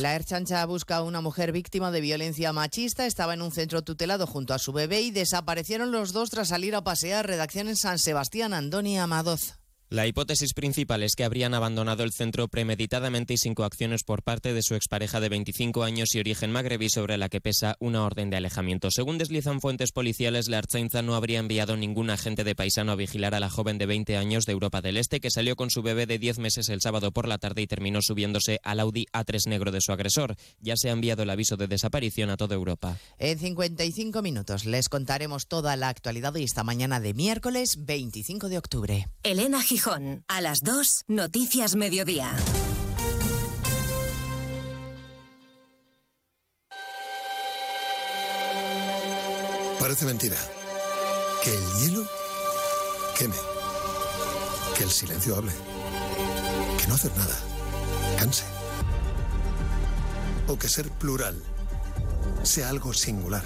La Erchancha busca a una mujer víctima de violencia machista. Estaba en un centro tutelado junto a su bebé y desaparecieron los dos tras salir a pasear. Redacción en San Sebastián, Andoni Amadoz. La hipótesis principal es que habrían abandonado el centro premeditadamente y sin coacciones por parte de su expareja de 25 años y origen magrebí sobre la que pesa una orden de alejamiento. Según deslizan fuentes policiales, la Archainza no habría enviado ningún agente de paisano a vigilar a la joven de 20 años de Europa del Este que salió con su bebé de 10 meses el sábado por la tarde y terminó subiéndose al Audi A3 negro de su agresor. Ya se ha enviado el aviso de desaparición a toda Europa. En 55 minutos les contaremos toda la actualidad de esta mañana de miércoles 25 de octubre. Elena A las 2, Noticias Mediodía. Parece mentira. Que el hielo queme. Que el silencio hable. Que no hacer nada canse. O que ser plural sea algo singular.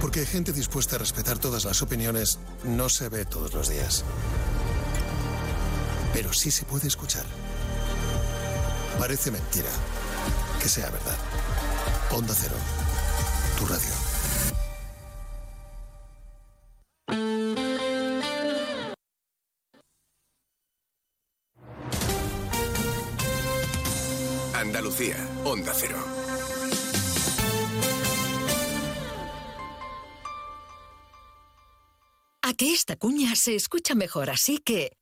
Porque gente dispuesta a respetar todas las opiniones no se ve todos los días pero sí se puede escuchar. Parece mentira que sea verdad. Onda Cero, tu radio. Andalucía, Onda Cero. A que esta cuña se escucha mejor, así que...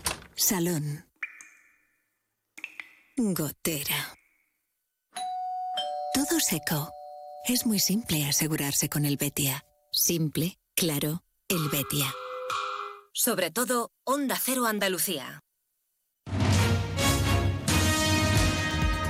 Salón. Gotera. Todo seco. Es muy simple asegurarse con el Betia. Simple, claro, el Betia. Sobre todo, Onda Cero Andalucía.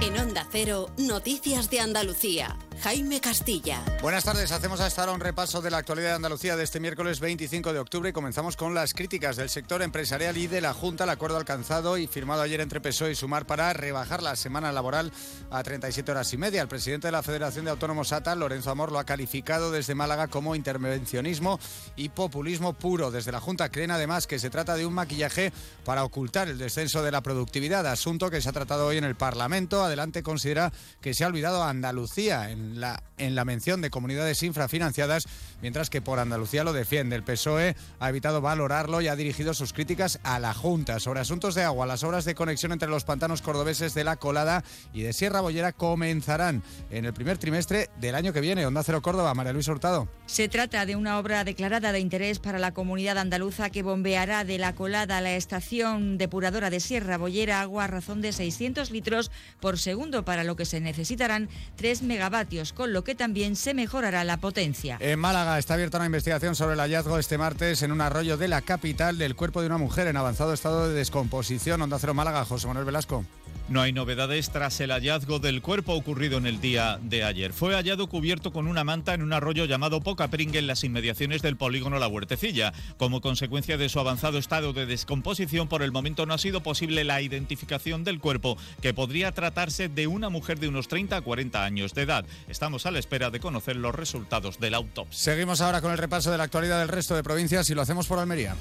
En Onda Cero, Noticias de Andalucía. Jaime Castilla. Buenas tardes, hacemos hasta ahora un repaso de la actualidad de Andalucía de este miércoles 25 de octubre y comenzamos con las críticas del sector empresarial y de la Junta, el acuerdo alcanzado y firmado ayer entre PSOE y Sumar para rebajar la semana laboral a 37 horas y media. El presidente de la Federación de Autónomos ATA, Lorenzo Amor, lo ha calificado desde Málaga como intervencionismo y populismo puro. Desde la Junta creen además que se trata de un maquillaje para ocultar el descenso de la productividad, asunto que se ha tratado hoy en el Parlamento. Adelante considera que se ha olvidado Andalucía en en la mención de comunidades infrafinanciadas, mientras que por Andalucía lo defiende. El PSOE ha evitado valorarlo y ha dirigido sus críticas a la Junta. Sobre asuntos de agua, las obras de conexión entre los pantanos cordobeses de La Colada y de Sierra Bollera comenzarán en el primer trimestre del año que viene. Onda Cero Córdoba, María Luisa Hurtado. Se trata de una obra declarada de interés para la comunidad andaluza que bombeará de La Colada a la estación depuradora de Sierra Bollera agua a razón de 600 litros por segundo, para lo que se necesitarán 3 megavatios con lo que también se mejorará la potencia. En Málaga está abierta una investigación sobre el hallazgo este martes en un arroyo de la capital del cuerpo de una mujer en avanzado estado de descomposición. Onda Cero Málaga, José Manuel Velasco. No hay novedades tras el hallazgo del cuerpo ocurrido en el día de ayer. Fue hallado cubierto con una manta en un arroyo llamado Poca Pringue en las inmediaciones del polígono La Huertecilla. Como consecuencia de su avanzado estado de descomposición, por el momento no ha sido posible la identificación del cuerpo, que podría tratarse de una mujer de unos 30 a 40 años de edad. Estamos a la espera de conocer los resultados del autopsia. Seguimos ahora con el repaso de la actualidad del resto de provincias y lo hacemos por Almería.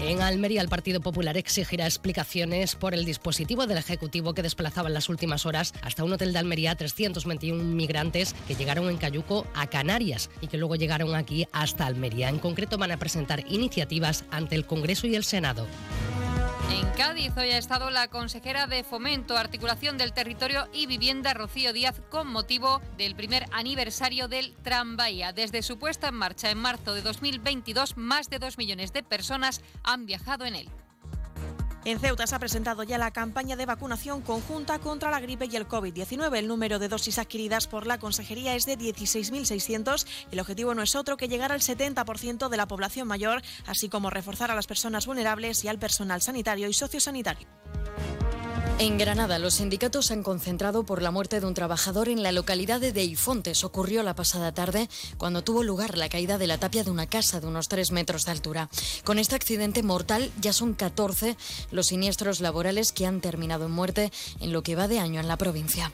En Almería, el Partido Popular exigirá explicaciones por el dispositivo del Ejecutivo que desplazaba en las últimas horas hasta un hotel de Almería a 321 migrantes que llegaron en Cayuco a Canarias y que luego llegaron aquí hasta Almería. En concreto, van a presentar iniciativas ante el Congreso y el Senado. En Cádiz hoy ha estado la consejera de Fomento, Articulación del Territorio y Vivienda, Rocío Díaz, con motivo del primer aniversario del Tranvía. Desde su puesta en marcha en marzo de 2022, más de dos millones de personas han viajado en él. En Ceuta se ha presentado ya la campaña de vacunación conjunta contra la gripe y el COVID-19. El número de dosis adquiridas por la Consejería es de 16.600. El objetivo no es otro que llegar al 70% de la población mayor, así como reforzar a las personas vulnerables y al personal sanitario y sociosanitario. En Granada, los sindicatos se han concentrado por la muerte de un trabajador en la localidad de Deifontes. Ocurrió la pasada tarde cuando tuvo lugar la caída de la tapia de una casa de unos 3 metros de altura. Con este accidente mortal ya son 14 los siniestros laborales que han terminado en muerte en lo que va de año en la provincia.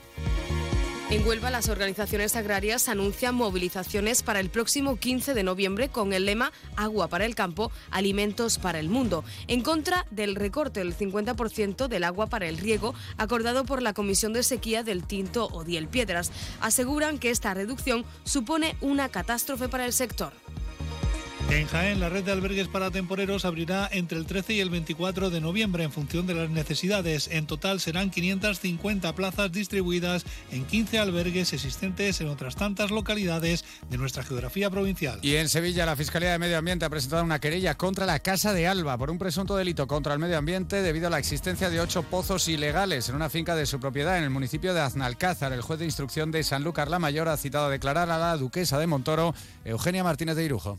En Huelva, las organizaciones agrarias anuncian movilizaciones para el próximo 15 de noviembre con el lema Agua para el campo, alimentos para el mundo, en contra del recorte del 50% del agua para el riego acordado por la Comisión de Sequía del Tinto Odiel Piedras. Aseguran que esta reducción supone una catástrofe para el sector. En Jaén, la red de albergues para temporeros abrirá entre el 13 y el 24 de noviembre en función de las necesidades. En total serán 550 plazas distribuidas en 15 albergues existentes en otras tantas localidades de nuestra geografía provincial. Y en Sevilla, la Fiscalía de Medio Ambiente ha presentado una querella contra la Casa de Alba por un presunto delito contra el medio ambiente debido a la existencia de ocho pozos ilegales en una finca de su propiedad en el municipio de Aznalcázar. El juez de instrucción de Sanlúcar la Mayor ha citado a declarar a la duquesa de Montoro, Eugenia Martínez de Irujo.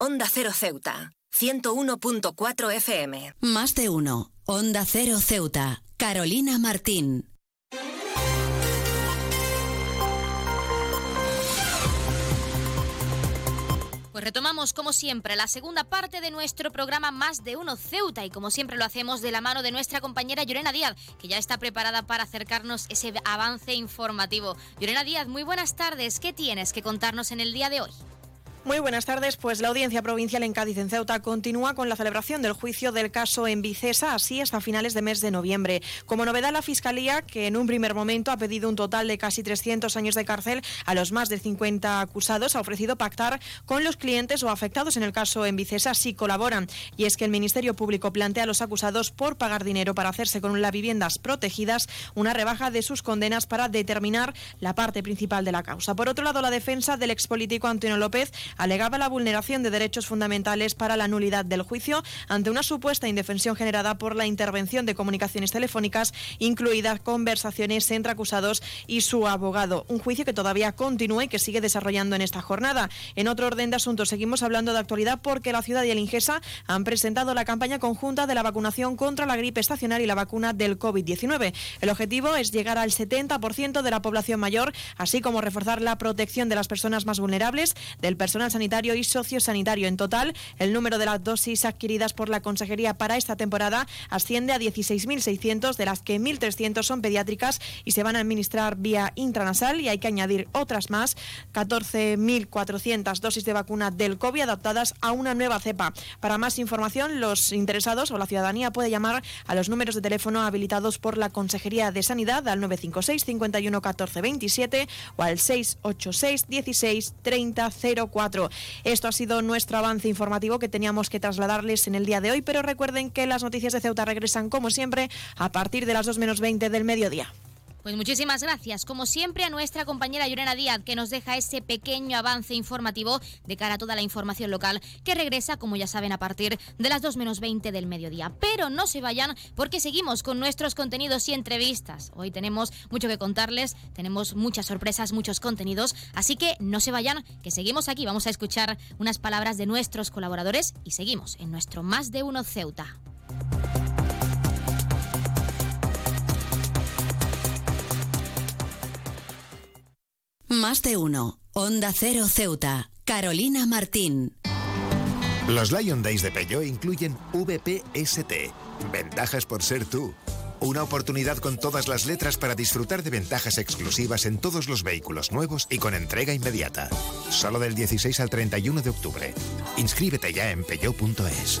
Onda Cero Ceuta, 101.4 FM. Más de uno. Onda Cero Ceuta. Carolina Martín. Pues retomamos, como siempre, la segunda parte de nuestro programa Más de Uno Ceuta y como siempre lo hacemos de la mano de nuestra compañera Llorena Díaz, que ya está preparada para acercarnos ese avance informativo. Llorena Díaz, muy buenas tardes. ¿Qué tienes que contarnos en el día de hoy? Muy buenas tardes. Pues la Audiencia Provincial en Cádiz, en Ceuta, continúa con la celebración del juicio del caso en Vicesa, así hasta finales de mes de noviembre. Como novedad, la Fiscalía, que en un primer momento ha pedido un total de casi 300 años de cárcel a los más de 50 acusados, ha ofrecido pactar con los clientes o afectados en el caso en Vicesa si colaboran. Y es que el Ministerio Público plantea a los acusados por pagar dinero para hacerse con las viviendas protegidas una rebaja de sus condenas para determinar la parte principal de la causa. Por otro lado, la defensa del expolítico Antonio López alegaba la vulneración de derechos fundamentales para la nulidad del juicio ante una supuesta indefensión generada por la intervención de comunicaciones telefónicas, incluidas conversaciones entre acusados y su abogado. Un juicio que todavía continúa y que sigue desarrollando en esta jornada. En otro orden de asuntos, seguimos hablando de actualidad porque la ciudad y el Ingesa han presentado la campaña conjunta de la vacunación contra la gripe estacional y la vacuna del COVID-19. El objetivo es llegar al 70% de la población mayor, así como reforzar la protección de las personas más vulnerables, del personal sanitario y sociosanitario. En total, el número de las dosis adquiridas por la Consejería para esta temporada asciende a 16.600, de las que 1.300 son pediátricas y se van a administrar vía intranasal y hay que añadir otras más, 14.400 dosis de vacuna del COVID adaptadas a una nueva cepa. Para más información, los interesados o la ciudadanía puede llamar a los números de teléfono habilitados por la Consejería de Sanidad al 956 51 14 27 o al 686 16 30 04. Esto ha sido nuestro avance informativo que teníamos que trasladarles en el día de hoy, pero recuerden que las noticias de Ceuta regresan como siempre a partir de las 2 menos 20 del mediodía. Pues muchísimas gracias, como siempre, a nuestra compañera Llorena Díaz, que nos deja ese pequeño avance informativo de cara a toda la información local, que regresa, como ya saben, a partir de las 2 menos 20 del mediodía. Pero no se vayan, porque seguimos con nuestros contenidos y entrevistas. Hoy tenemos mucho que contarles, tenemos muchas sorpresas, muchos contenidos, así que no se vayan, que seguimos aquí. Vamos a escuchar unas palabras de nuestros colaboradores y seguimos en nuestro Más de Uno Ceuta. Más de uno. Onda Cero Ceuta. Carolina Martín. Los Lion Days de Peugeot incluyen VPST. Ventajas por ser tú. Una oportunidad con todas las letras para disfrutar de ventajas exclusivas en todos los vehículos nuevos y con entrega inmediata. Solo del 16 al 31 de octubre. Inscríbete ya en peugeot.es.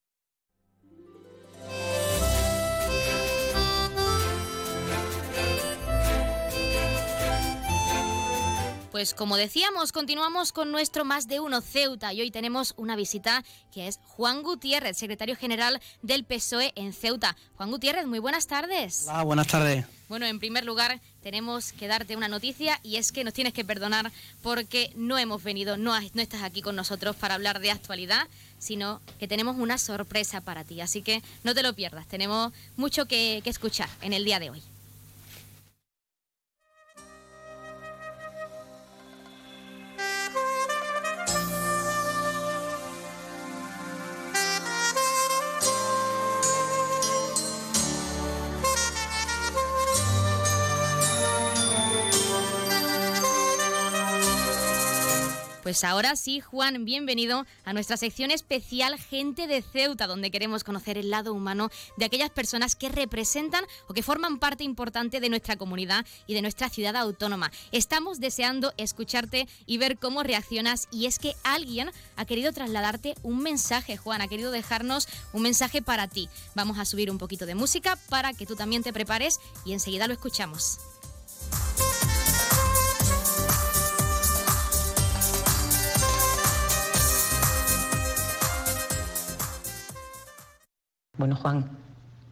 Pues como decíamos, continuamos con nuestro Más de Uno Ceuta y hoy tenemos una visita que es Juan Gutiérrez, secretario general del PSOE en Ceuta. Juan Gutiérrez, muy buenas tardes. Hola, buenas tardes. Bueno, en primer lugar, tenemos que darte una noticia y es que nos tienes que perdonar porque no hemos venido, no, no estás aquí con nosotros para hablar de actualidad, sino que tenemos una sorpresa para ti. Así que no te lo pierdas, tenemos mucho que, que escuchar en el día de hoy. Pues ahora sí, Juan, bienvenido a nuestra sección especial Gente de Ceuta, donde queremos conocer el lado humano de aquellas personas que representan o que forman parte importante de nuestra comunidad y de nuestra ciudad autónoma. Estamos deseando escucharte y ver cómo reaccionas y es que alguien ha querido trasladarte un mensaje, Juan, ha querido dejarnos un mensaje para ti. Vamos a subir un poquito de música para que tú también te prepares y enseguida lo escuchamos. Bueno, Juan,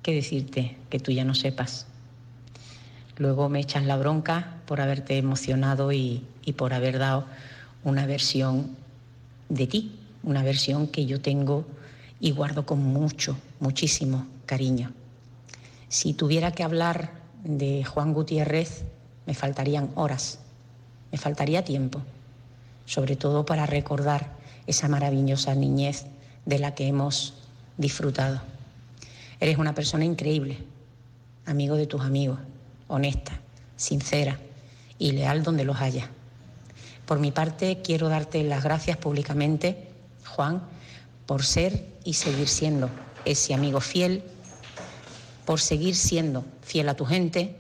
¿qué decirte que tú ya no sepas? Luego me echas la bronca por haberte emocionado y, y por haber dado una versión de ti, una versión que yo tengo y guardo con mucho, muchísimo cariño. Si tuviera que hablar de Juan Gutiérrez, me faltarían horas, me faltaría tiempo, sobre todo para recordar esa maravillosa niñez de la que hemos disfrutado. Eres una persona increíble, amigo de tus amigos, honesta, sincera y leal donde los haya. Por mi parte, quiero darte las gracias públicamente, Juan, por ser y seguir siendo ese amigo fiel, por seguir siendo fiel a tu gente,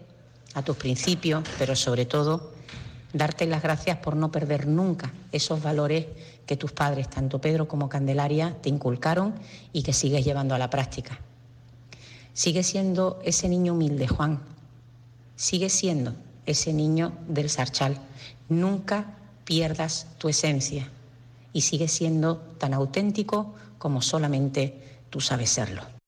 a tus principios, pero sobre todo darte las gracias por no perder nunca esos valores que tus padres, tanto Pedro como Candelaria, te inculcaron y que sigues llevando a la práctica. Sigue siendo ese niño humilde, Juan. Sigue siendo ese niño del Sarchal. Nunca pierdas tu esencia y sigue siendo tan auténtico como solamente tú sabes serlo.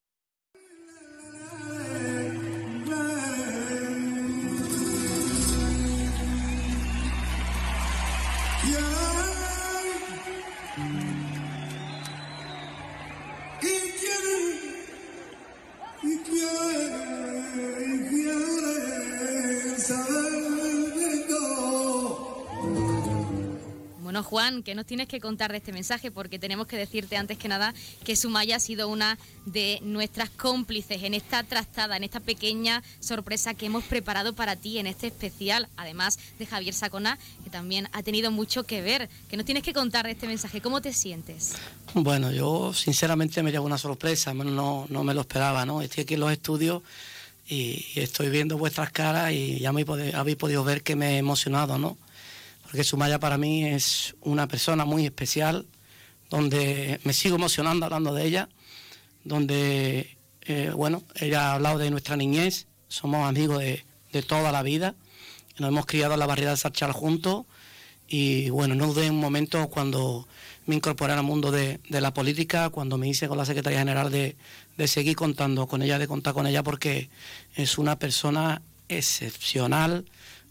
Juan, ¿qué nos tienes que contar de este mensaje? Porque tenemos que decirte antes que nada que Sumaya ha sido una de nuestras cómplices en esta trastada, en esta pequeña sorpresa que hemos preparado para ti en este especial, además de Javier Sacona, que también ha tenido mucho que ver. ¿Qué nos tienes que contar de este mensaje? ¿Cómo te sientes? Bueno, yo sinceramente me llevo una sorpresa, no, no me lo esperaba, ¿no? Estoy aquí en los estudios y estoy viendo vuestras caras y ya me habéis podido ver que me he emocionado, ¿no? porque Sumaya para mí es una persona muy especial, donde me sigo emocionando hablando de ella, donde, eh, bueno, ella ha hablado de nuestra niñez, somos amigos de, toda la vida, nos hemos criado en la barriada de Sarchal juntos y, bueno, no dudé un momento cuando me incorporé al mundo de, la política, cuando me hice con la Secretaría General de, de seguir contando con ella, de contar con ella, porque es una persona excepcional,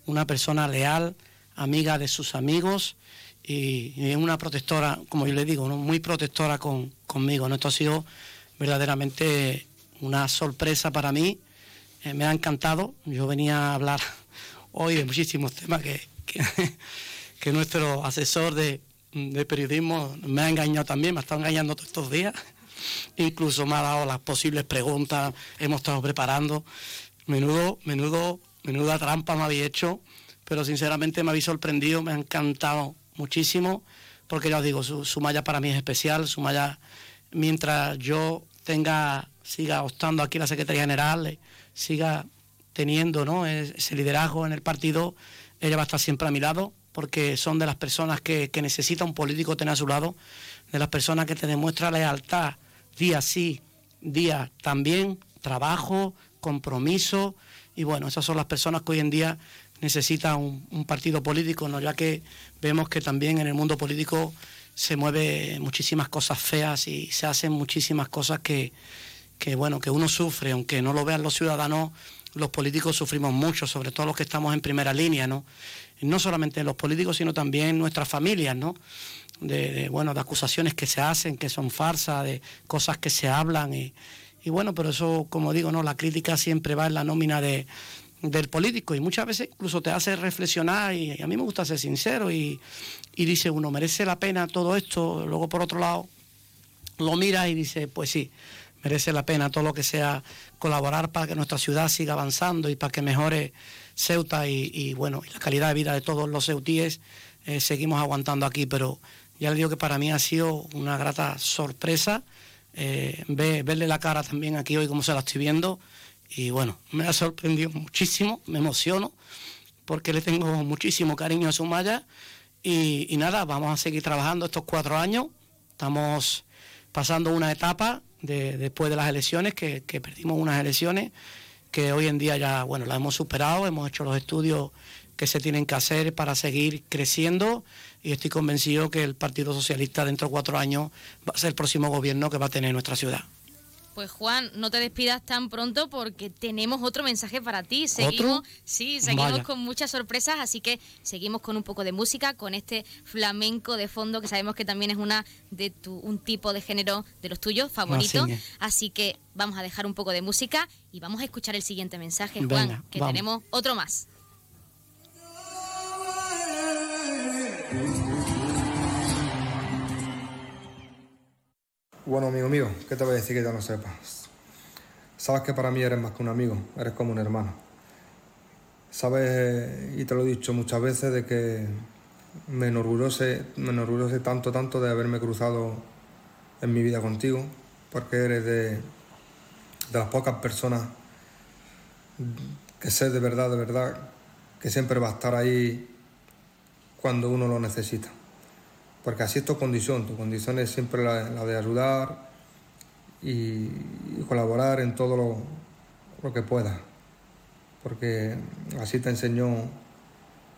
una persona leal, amiga de sus amigos y, es una protectora, como yo le digo, muy protectora con, conmigo. ¿no? Esto ha sido verdaderamente una sorpresa para mí. Eh, me ha encantado. Yo venía a hablar [LAUGHS] hoy de muchísimos temas que, que, [LAUGHS] nuestro asesor de, de, periodismo me ha engañado también, me ha estado engañando todos estos días. [LAUGHS] Incluso me ha dado las posibles preguntas, hemos estado preparando. Menudo, menudo, menuda trampa me había hecho pero sinceramente me habéis sorprendido, me ha encantado muchísimo, porque ya os digo, su, malla para mí es especial, su malla, mientras yo tenga, siga optando aquí la Secretaría General, eh, siga teniendo ¿no? ese liderazgo en el partido, ella va a estar siempre a mi lado, porque son de las personas que, que necesita un político tener a su lado, de las personas que te demuestra lealtad día sí, día también, trabajo, compromiso, y bueno, esas son las personas que hoy en día necesita un, partido político, ¿no? ya que vemos que también en el mundo político se mueve muchísimas cosas feas y se hacen muchísimas cosas que, que, bueno, que uno sufre, aunque no lo vean los ciudadanos, los políticos sufrimos mucho, sobre todo los que estamos en primera línea, ¿no? No solamente los políticos, sino también nuestras familias, ¿no? De, bueno, de acusaciones que se hacen, que son farsas, de cosas que se hablan y, y bueno, pero eso, como digo, no, la crítica siempre va en la nómina de, del político y muchas veces incluso te hace reflexionar y a mí me gusta ser sincero y, dice uno, merece la pena todo esto, luego por otro lado lo mira y dice, pues sí, merece la pena todo lo que sea colaborar para que nuestra ciudad siga avanzando y para que mejore Ceuta y, bueno, y la calidad de vida de todos los ceutíes, eh, seguimos aguantando aquí, pero ya le digo que para mí ha sido una grata sorpresa eh, verle la cara también aquí hoy como se la estoy viendo y bueno, me ha sorprendido muchísimo, me emociono, porque le tengo muchísimo cariño a Sumaya. Y, y nada, vamos a seguir trabajando estos cuatro años. Estamos pasando una etapa de, después de las elecciones, que, perdimos unas elecciones, que hoy en día ya, bueno, las hemos superado, hemos hecho los estudios que se tienen que hacer para seguir creciendo y estoy convencido que el Partido Socialista dentro de cuatro años va a ser el próximo gobierno que va a tener nuestra ciudad. Pues Juan, no te despidas tan pronto porque tenemos otro mensaje para ti. Seguimos, sí, seguimos con muchas sorpresas, así que seguimos con un poco de música, con este flamenco de fondo que sabemos que también es una de tu, un tipo de género de los tuyos favorito. Así que vamos a dejar un poco de música y vamos a escuchar el siguiente mensaje, Juan, que tenemos otro más. Bueno, amigo mío, ¿qué te voy a decir que ya no sepas? Sabes que para mí eres más que un amigo, eres como un hermano. Sabes, y te lo he dicho muchas veces, de que me enorgullece, me tanto, tanto de haberme cruzado en mi vida contigo, porque eres de, de las pocas personas que sé de verdad, de verdad, que siempre va a estar ahí cuando uno lo necesita. Porque así es tu condición, tu condición es siempre la, de ayudar y, colaborar en todo lo, que puedas. Porque así te enseñó,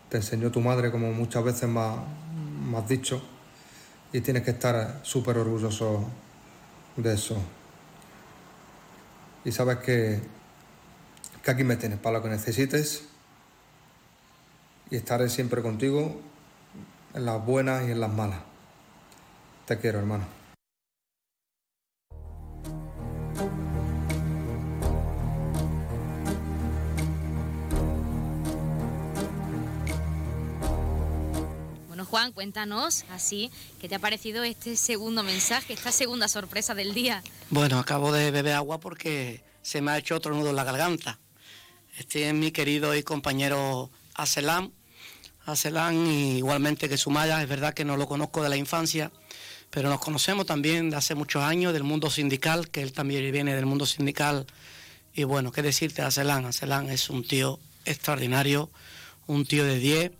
te enseñó tu madre, como muchas veces me has dicho, y tienes que estar súper orgulloso de eso. Y sabes que aquí me tienes para lo que necesites y estaré siempre contigo en las buenas y en las malas. Te quiero, hermano. Bueno, Juan, cuéntanos así, ¿qué te ha parecido este segundo mensaje, esta segunda sorpresa del día? Bueno, acabo de beber agua porque se me ha hecho otro nudo en la garganta. Este es mi querido y compañero Aselam, a Celán, igualmente que Sumaya, es verdad que no lo conozco de la infancia, pero nos conocemos también de hace muchos años del mundo sindical, que él también viene del mundo sindical. Y bueno, qué decirte a Celán, Celán es un tío extraordinario, un tío de 10,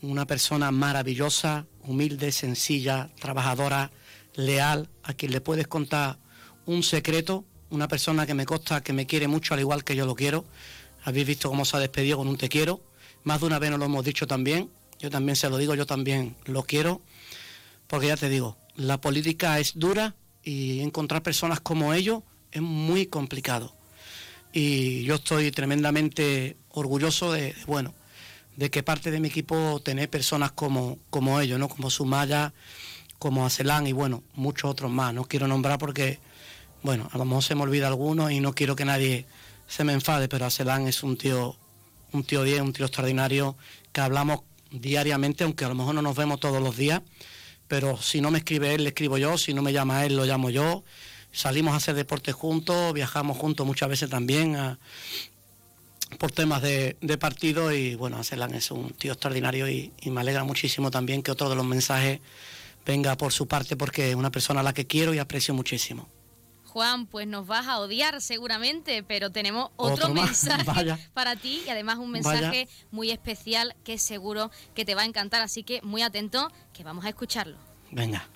una persona maravillosa, humilde, sencilla, trabajadora, leal, a quien le puedes contar un secreto, una persona que me consta que me quiere mucho al igual que yo lo quiero. Habéis visto cómo se ha despedido con un te quiero más de una vez nos lo hemos dicho también, yo también se lo digo, yo también lo quiero, porque ya te digo, la política es dura y encontrar personas como ellos es muy complicado. Y yo estoy tremendamente orgulloso de, bueno, de que parte de mi equipo tener personas como, como ellos, ¿no? Como Sumaya, como Acelán y bueno, muchos otros más. No quiero nombrar porque, bueno, a lo mejor se me olvida alguno y no quiero que nadie se me enfade, pero Acelán es un tío un tío 10, un tío extraordinario, que hablamos diariamente, aunque a lo mejor no nos vemos todos los días, pero si no me escribe él, le escribo yo, si no me llama él, lo llamo yo. Salimos a hacer deporte juntos, viajamos juntos muchas veces también por temas de, partido y bueno, Acelan es un tío extraordinario y, y me alegra muchísimo también que otro de los mensajes venga por su parte porque es una persona a la que quiero y aprecio muchísimo. Juan, pues nos vas a odiar seguramente, pero tenemos otro, [LAUGHS] mensaje para ti y además un mensaje muy especial que seguro que te va a encantar, así que muy atento que vamos a escucharlo. Venga.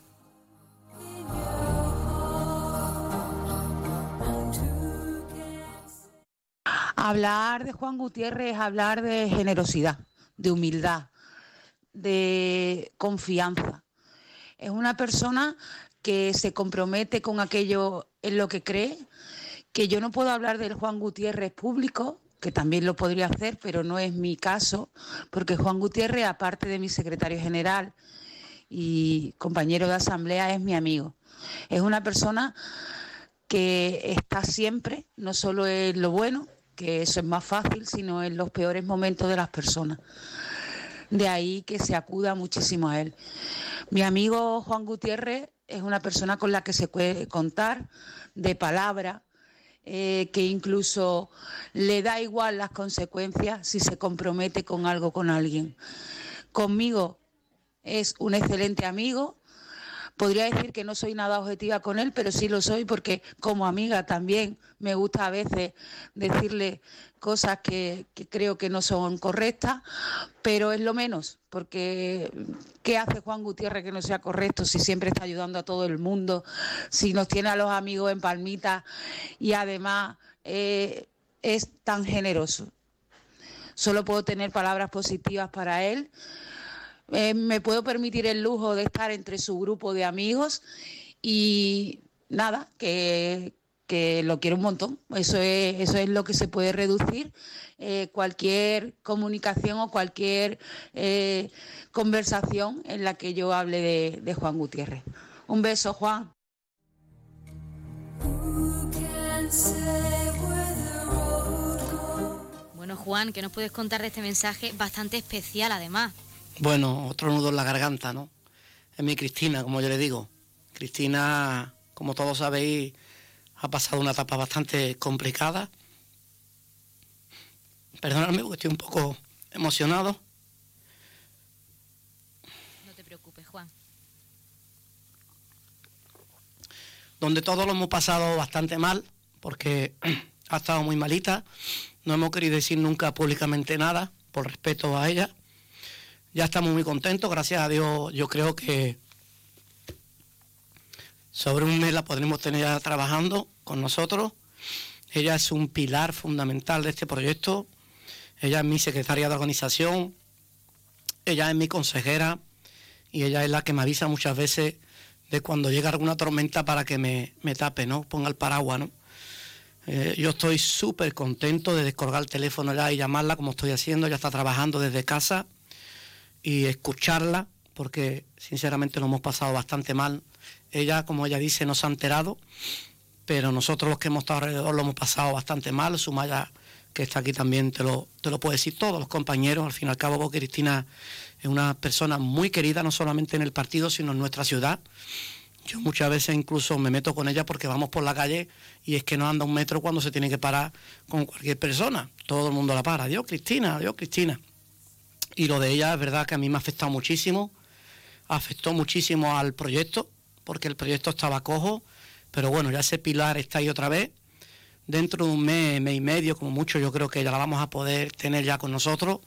Hablar de Juan Gutiérrez es hablar de generosidad, de humildad, de confianza. Es una persona que se compromete con aquello en lo que cree, que yo no puedo hablar del Juan Gutiérrez público, que también lo podría hacer, pero no es mi caso, porque Juan Gutiérrez, aparte de mi secretario general y compañero de asamblea, es mi amigo. Es una persona que está siempre, no solo en lo bueno, que eso es más fácil, sino en los peores momentos de las personas. De ahí que se acuda muchísimo a él. Mi amigo Juan Gutiérrez es una persona con la que se puede contar de palabra, eh, que incluso le da igual las consecuencias si se compromete con algo con alguien. Conmigo es un excelente amigo, Podría decir que no soy nada objetiva con él, pero sí lo soy porque como amiga también me gusta a veces decirle cosas que, creo que no son correctas, pero es lo menos, porque ¿qué hace Juan Gutiérrez que no sea correcto si siempre está ayudando a todo el mundo, si nos tiene a los amigos en palmita y además eh, es tan generoso? Solo puedo tener palabras positivas para él eh, me puedo permitir el lujo de estar entre su grupo de amigos y nada, que, lo quiero un montón. Eso es, eso es lo que se puede reducir. Eh, cualquier comunicación o cualquier eh, conversación en la que yo hable de, de Juan Gutiérrez. Un beso, Juan. Bueno, Juan, ¿qué nos puedes contar de este mensaje bastante especial además? Bueno, otro nudo en la garganta, ¿no? Es mi Cristina, como yo le digo. Cristina, como todos sabéis, ha pasado una etapa bastante complicada. Perdonadme porque estoy un poco emocionado. No te preocupes, Juan. Donde todos lo hemos pasado bastante mal, porque [CLEARS THROAT] ha estado muy malita. No hemos querido decir nunca públicamente nada, por respeto a ella ya estamos muy contentos, gracias a Dios yo creo que sobre un mes la podremos tener ya trabajando con nosotros. Ella es un pilar fundamental de este proyecto. Ella es mi secretaria de organización, ella es mi consejera y ella es la que me avisa muchas veces de cuando llega alguna tormenta para que me, me tape, ¿no? Ponga el paraguas, ¿no? Eh, yo estoy súper contento de descolgar el teléfono ya y llamarla como estoy haciendo. Ella está trabajando desde casa y escucharla, porque sinceramente lo hemos pasado bastante mal. Ella, como ella dice, no se ha enterado, pero nosotros los que hemos estado alrededor lo hemos pasado bastante mal. Sumaya, que está aquí también, te lo, te lo decir todos los compañeros. Al fin y al cabo, vos, Cristina, es una persona muy querida, no solamente en el partido, sino en nuestra ciudad. Yo muchas veces incluso me meto con ella porque vamos por la calle y es que no anda un metro cuando se tiene que parar con cualquier persona. Todo el mundo la para. Adiós, Cristina, adiós, Cristina. Y lo de ella es verdad que a mí me ha afectado muchísimo. Afectó muchísimo al proyecto, porque el proyecto estaba cojo. Pero bueno, ya ese pilar está ahí otra vez. Dentro de un mes, mes y medio, como mucho, yo creo que ya la vamos a poder tener ya con nosotros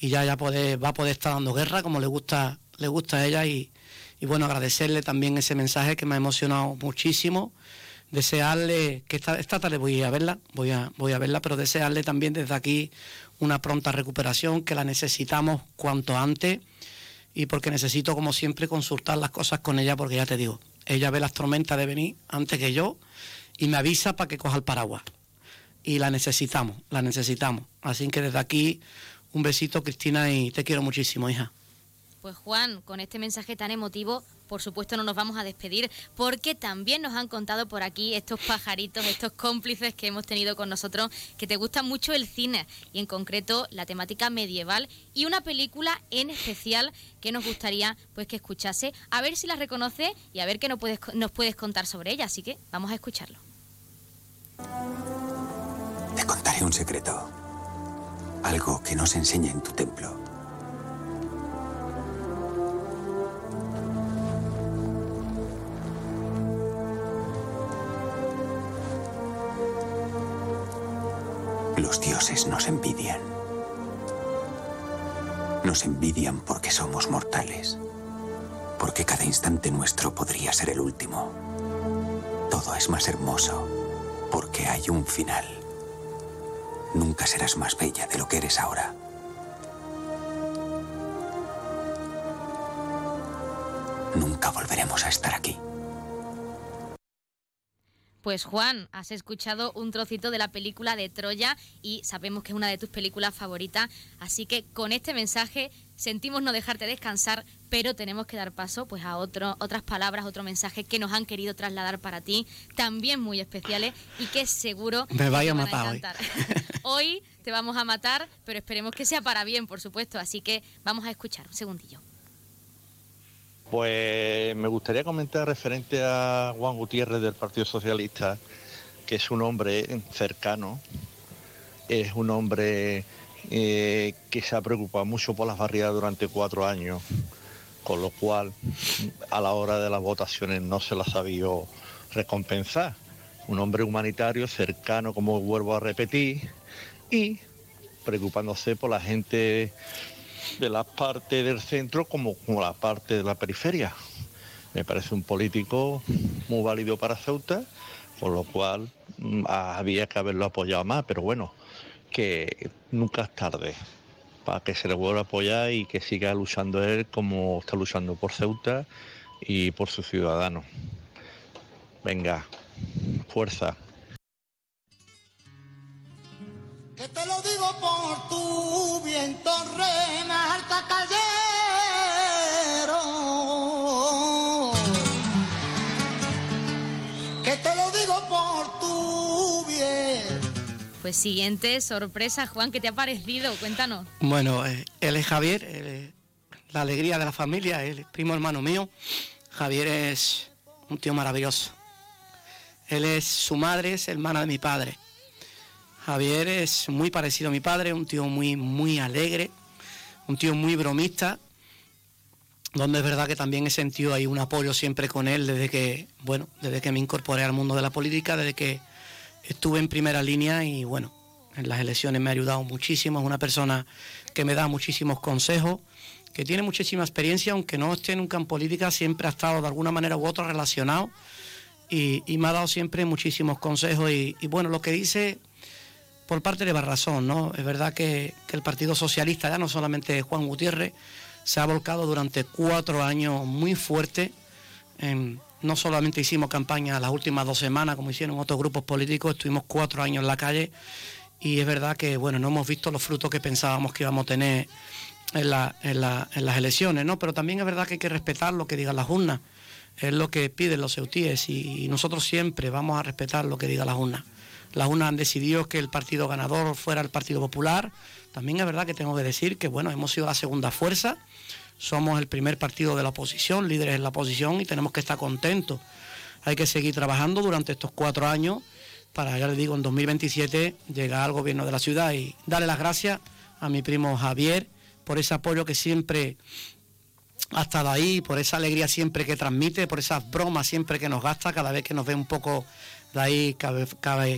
y ya, ya poder, va a poder estar dando guerra como le gusta, le gusta a ella y, bueno, agradecerle también ese mensaje que me ha emocionado muchísimo. Desearle, que esta, esta tarde voy a verla, voy a, voy a verla, pero desearle también desde aquí una pronta recuperación, que la necesitamos cuanto antes y porque necesito, como siempre, consultar las cosas con ella, porque ya te digo, ella ve las tormentas de venir antes que yo y me avisa para que coja el paraguas. Y la necesitamos, la necesitamos. Así que desde aquí, un besito, Cristina, y te quiero muchísimo, hija. Pues Juan, con este mensaje tan emotivo, por supuesto no nos vamos a despedir porque también nos han contado por aquí estos pajaritos, estos cómplices que hemos tenido con nosotros, que te gusta mucho el cine y en concreto la temática medieval y una película en especial que nos gustaría pues que escuchase, a ver si la reconoce y a ver qué nos puedes, nos puedes contar sobre ella, así que vamos a escucharlo. Te contaré un secreto, algo que no se enseña en tu templo. Los dioses nos envidian. Nos envidian porque somos mortales. Porque cada instante nuestro podría ser el último. Todo es más hermoso porque hay un final. Nunca serás más bella de lo que eres ahora. Nunca volveremos a estar aquí. Pues Juan, has escuchado un trocito de la película de Troya y sabemos que es una de tus películas favoritas, así que con este mensaje sentimos no dejarte descansar, pero tenemos que dar paso pues a otro, otras palabras, otro mensaje que nos han querido trasladar para ti, también muy especiales y que seguro me vaya a matar hoy. [LAUGHS] hoy te vamos a matar, pero esperemos que sea para bien, por supuesto, así que vamos a escuchar un segundillo. Pues me gustaría comentar referente a Juan Gutiérrez del Partido Socialista, que es un hombre cercano, es un hombre eh, que se ha preocupado mucho por las barriadas durante cuatro años, con lo cual a la hora de las votaciones no se las sabía recompensar. Un hombre humanitario cercano, como vuelvo a repetir, y preocupándose por la gente de la parte del centro como, como la parte de la periferia. Me parece un político muy válido para Ceuta, por lo cual mm, había que haberlo apoyado más, pero bueno, que nunca es tarde para que se le vuelva a apoyar y que siga luchando él como está luchando por Ceuta y por sus ciudadanos. Venga, fuerza. Que te lo digo por tu viento alta callero. Que te lo digo por tu bien. Pues siguiente sorpresa, Juan, ¿qué te ha parecido? Cuéntanos. Bueno, eh, él es Javier, él es la alegría de la familia, él es primo hermano mío. Javier es un tío maravilloso. Él es su madre, es hermana de mi padre. Javier es muy parecido a mi padre, un tío muy, muy alegre, un tío muy bromista, donde es verdad que también he sentido ahí un apoyo siempre con él desde que, bueno, desde que me incorporé al mundo de la política, desde que estuve en primera línea y bueno, en las elecciones me ha ayudado muchísimo, es una persona que me da muchísimos consejos, que tiene muchísima experiencia, aunque no esté nunca en política, siempre ha estado de alguna manera u otra relacionado y, me ha dado siempre muchísimos consejos y, bueno, lo que dice por parte de Barrazón, ¿no? Es verdad que, el Partido Socialista, ya no solamente Juan Gutiérrez, se ha volcado durante cuatro años muy fuerte. no solamente hicimos campaña las últimas dos semanas, como hicieron otros grupos políticos, estuvimos cuatro años en la calle y es verdad que, bueno, no hemos visto los frutos que pensábamos que íbamos a tener en, las elecciones, ¿no? Pero también es verdad que hay que respetar lo que digan las urnas es lo que piden los ceutíes y nosotros siempre vamos a respetar lo que diga la UNA. Las UNA han decidido que el partido ganador fuera el Partido Popular. También es verdad que tengo que decir que bueno, hemos sido la segunda fuerza, somos el primer partido de la oposición, líderes en la oposición y tenemos que estar contentos. Hay que seguir trabajando durante estos cuatro años para, ya les digo, en 2027 llegar al gobierno de la ciudad y darle las gracias a mi primo Javier por ese apoyo que siempre ha estado ahí, por esa alegría siempre que transmite, por esas bromas siempre que nos gasta, cada vez que nos ve un poco de ahí cabe,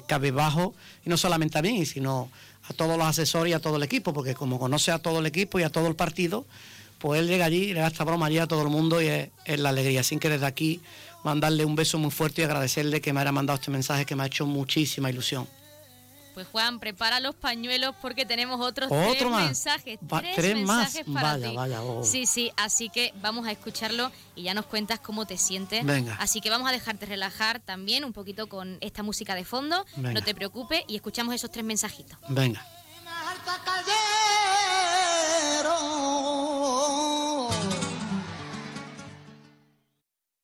cabe, bajo, y no solamente a mí, sino a todos los asesores y a todo el equipo, porque como conoce a todo el equipo y a todo el partido, pues él llega allí y le da esta broma allí a todo el mundo y es, la alegría. Sin que desde aquí mandarle un beso muy fuerte y agradecerle que me haya mandado este mensaje que me ha hecho muchísima ilusión. Pues Juan, prepara los pañuelos porque tenemos otros ¿Otro tres más? mensajes. tres, mensajes para vaya, ti. Vaya, oh. Sí, sí, así que vamos a escucharlo y ya nos cuentas cómo te sientes. Venga. Así que vamos a dejarte relajar también un poquito con esta música de fondo. No te preocupes y escuchamos esos tres mensajitos. Venga.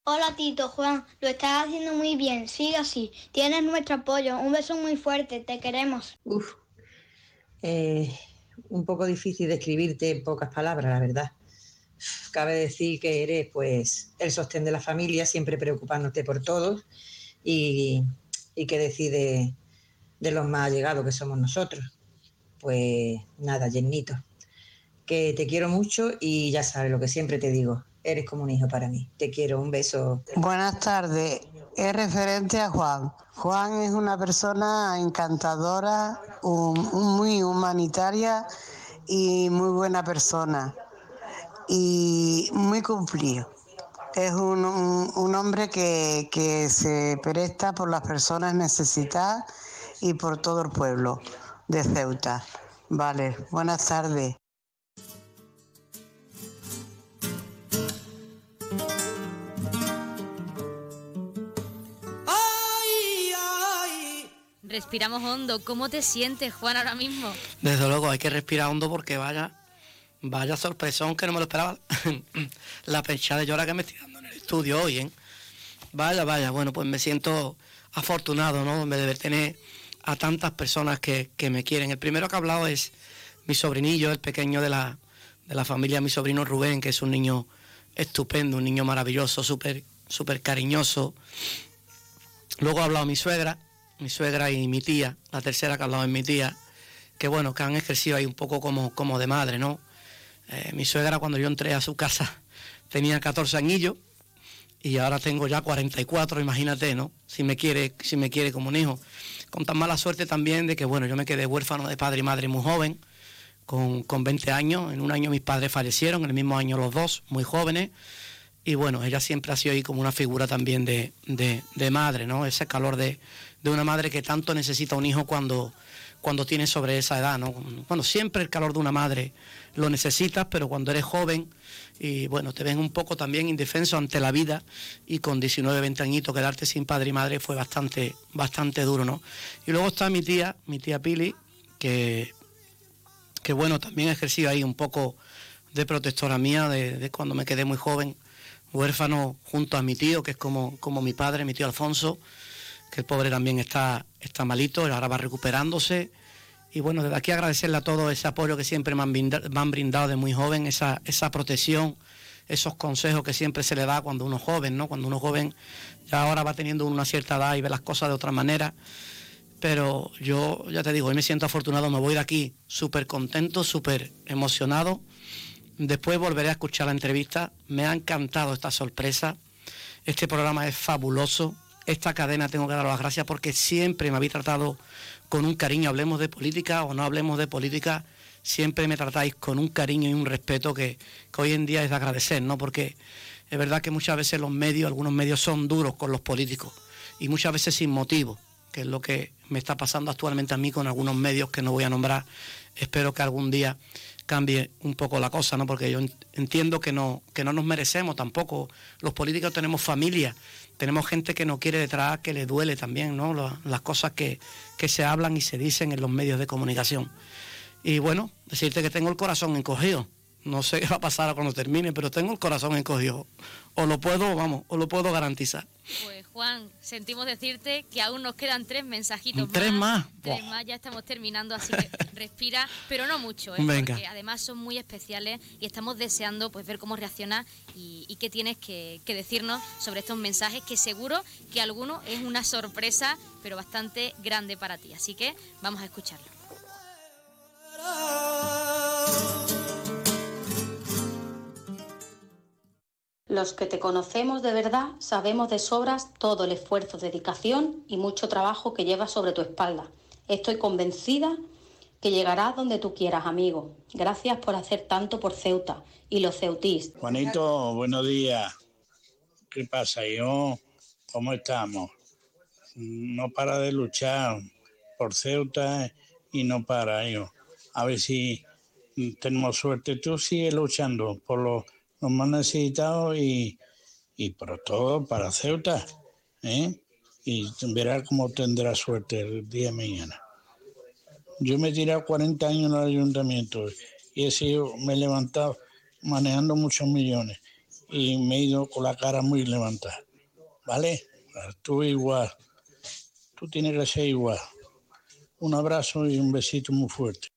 Hola Tito, Juan, lo estás haciendo muy bien, sigue así, tienes nuestro apoyo, un beso muy fuerte, te queremos. Uf, eh, un poco difícil describirte en pocas palabras, la verdad. Cabe decir que eres pues el sostén de la familia, siempre preocupándote por todos y, que decide de los más allegados que somos nosotros. Pues nada, Jennito, que te quiero mucho y ya sabes lo que siempre te digo, eres como un hijo para mí. Te quiero, un beso. Buenas tardes. Es referente a Juan. Juan es una persona encantadora, muy humanitaria y muy buena persona. Y muy cumplido. Es un, hombre que, que se presta por las personas necesitadas y por todo el pueblo de Ceuta. Vale, buenas tardes. Respiramos hondo. ¿Cómo te sientes, Juan, ahora mismo? Desde luego, hay que respirar hondo porque vaya, vaya sorpresón que no me lo esperaba. [LAUGHS] la pecha de llora que me estoy dando en el estudio hoy, ¿eh? Vaya, vaya, bueno, pues me siento afortunado, ¿no? De ver tener a tantas personas que, me quieren. El primero que ha hablado es mi sobrinillo, el pequeño de la, de la familia, mi sobrino Rubén, que es un niño estupendo, un niño maravilloso, súper súper cariñoso. Luego ha hablado mi suegra, mi suegra y mi tía, la tercera que ha hablado es mi tía, que bueno, que han ejercido ahí un poco como, como de madre, ¿no? Eh, mi suegra cuando yo entré a su casa [LAUGHS] tenía 14 añillos y ahora tengo ya 44, imagínate, ¿no? Si me quiere, si me quiere como un hijo. Con tan mala suerte también de que, bueno, yo me quedé huérfano de padre y madre muy joven, con, con 20 años. En un año mis padres fallecieron, en el mismo año los dos, muy jóvenes. Y bueno, ella siempre ha sido ahí como una figura también de, de madre, ¿no? Ese calor de, de una madre que tanto necesita un hijo cuando, cuando tiene sobre esa edad, ¿no? Bueno, siempre el calor de una madre lo necesitas, pero cuando eres joven y bueno, te ven un poco también indefenso ante la vida y con 19, 20 añitos quedarte sin padre y madre fue bastante, bastante duro, ¿no? Y luego está mi tía, mi tía Pili, que, que bueno, también ha ejercido ahí un poco de protectora mía de, de, cuando me quedé muy joven, huérfano junto a mi tío, que es como, como mi padre, mi tío Alfonso, que el pobre también está, está malito, ahora va recuperándose. Y bueno, desde aquí agradecerle a todos ese apoyo que siempre me han, brindado, de muy joven, esa, esa protección, esos consejos que siempre se le da cuando uno es joven, ¿no? Cuando uno es joven ya ahora va teniendo una cierta edad y ve las cosas de otra manera. Pero yo ya te digo, hoy me siento afortunado, me voy de aquí súper contento, súper emocionado. Después volveré a escuchar la entrevista. Me ha encantado esta sorpresa. Este programa es fabuloso esta cadena tengo que dar las gracias porque siempre me habéis tratado con un cariño, hablemos de política o no hablemos de política, siempre me tratáis con un cariño y un respeto que, que hoy en día es de agradecer, ¿no? Porque es verdad que muchas veces los medios, algunos medios son duros con los políticos y muchas veces sin motivo, que es lo que me está pasando actualmente a mí con algunos medios que no voy a nombrar. Espero que algún día cambie un poco la cosa, ¿no? Porque yo entiendo que no, que no nos merecemos tampoco. Los políticos tenemos familia, tenemos gente que no quiere detrás, que le duele también, ¿no? Las, cosas que, que se hablan y se dicen en los medios de comunicación. Y bueno, decirte que tengo el corazón encogido. No sé qué va a pasar cuando termine, pero tengo el corazón encogido. O lo puedo, vamos, o lo puedo garantizar. Pues Juan, sentimos decirte que aún nos quedan tres mensajitos ¿Tres más. Tres más, ya estamos terminando, así que [LAUGHS] respira, pero no mucho, ¿eh? Venga. porque además son muy especiales y estamos deseando pues ver cómo reacciona y, qué tienes que, que, decirnos sobre estos mensajes, que seguro que alguno es una sorpresa, pero bastante grande para ti. Así que vamos a escucharlo. Los que te conocemos de verdad sabemos de sobras todo el esfuerzo, dedicación y mucho trabajo que llevas sobre tu espalda. Estoy convencida que llegarás donde tú quieras, amigo. Gracias por hacer tanto por Ceuta y los ceutís. Juanito, buenos días. ¿Qué pasa, hijo? ¿Cómo estamos? No para de luchar por Ceuta y no para, hijo. A ver si tenemos suerte. Tú sigues luchando por los los más necesitados y, y por todo para Ceuta. ¿eh? Y verá cómo tendrá suerte el día de mañana. Yo me he tirado 40 años en el ayuntamiento y he sido, me he levantado manejando muchos millones y me he ido con la cara muy levantada. ¿Vale? Tú igual. Tú tienes que ser igual. Un abrazo y un besito muy fuerte.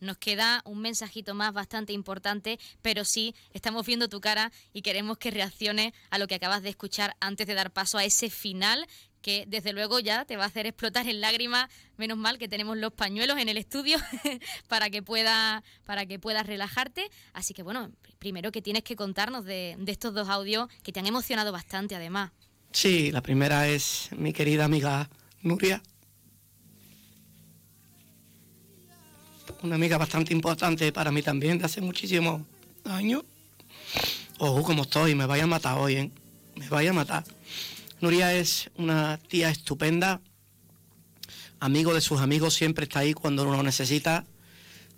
Nos queda un mensajito más bastante importante, pero sí, estamos viendo tu cara y queremos que reaccione a lo que acabas de escuchar antes de dar paso a ese final que desde luego ya te va a hacer explotar en lágrimas. Menos mal que tenemos los pañuelos en el estudio [LAUGHS] para que pueda, para que puedas relajarte. Así que bueno, primero que tienes que contarnos de, de estos dos audios que te han emocionado bastante además. Sí, la primera es mi querida amiga Nuria, una amiga bastante importante para mí también de hace muchísimos años. Ojo, como estoy, me vaya a matar hoy, ¿eh? Me vaya a matar. Nuria es una tía estupenda, amigo de sus amigos, siempre está ahí cuando uno lo necesita.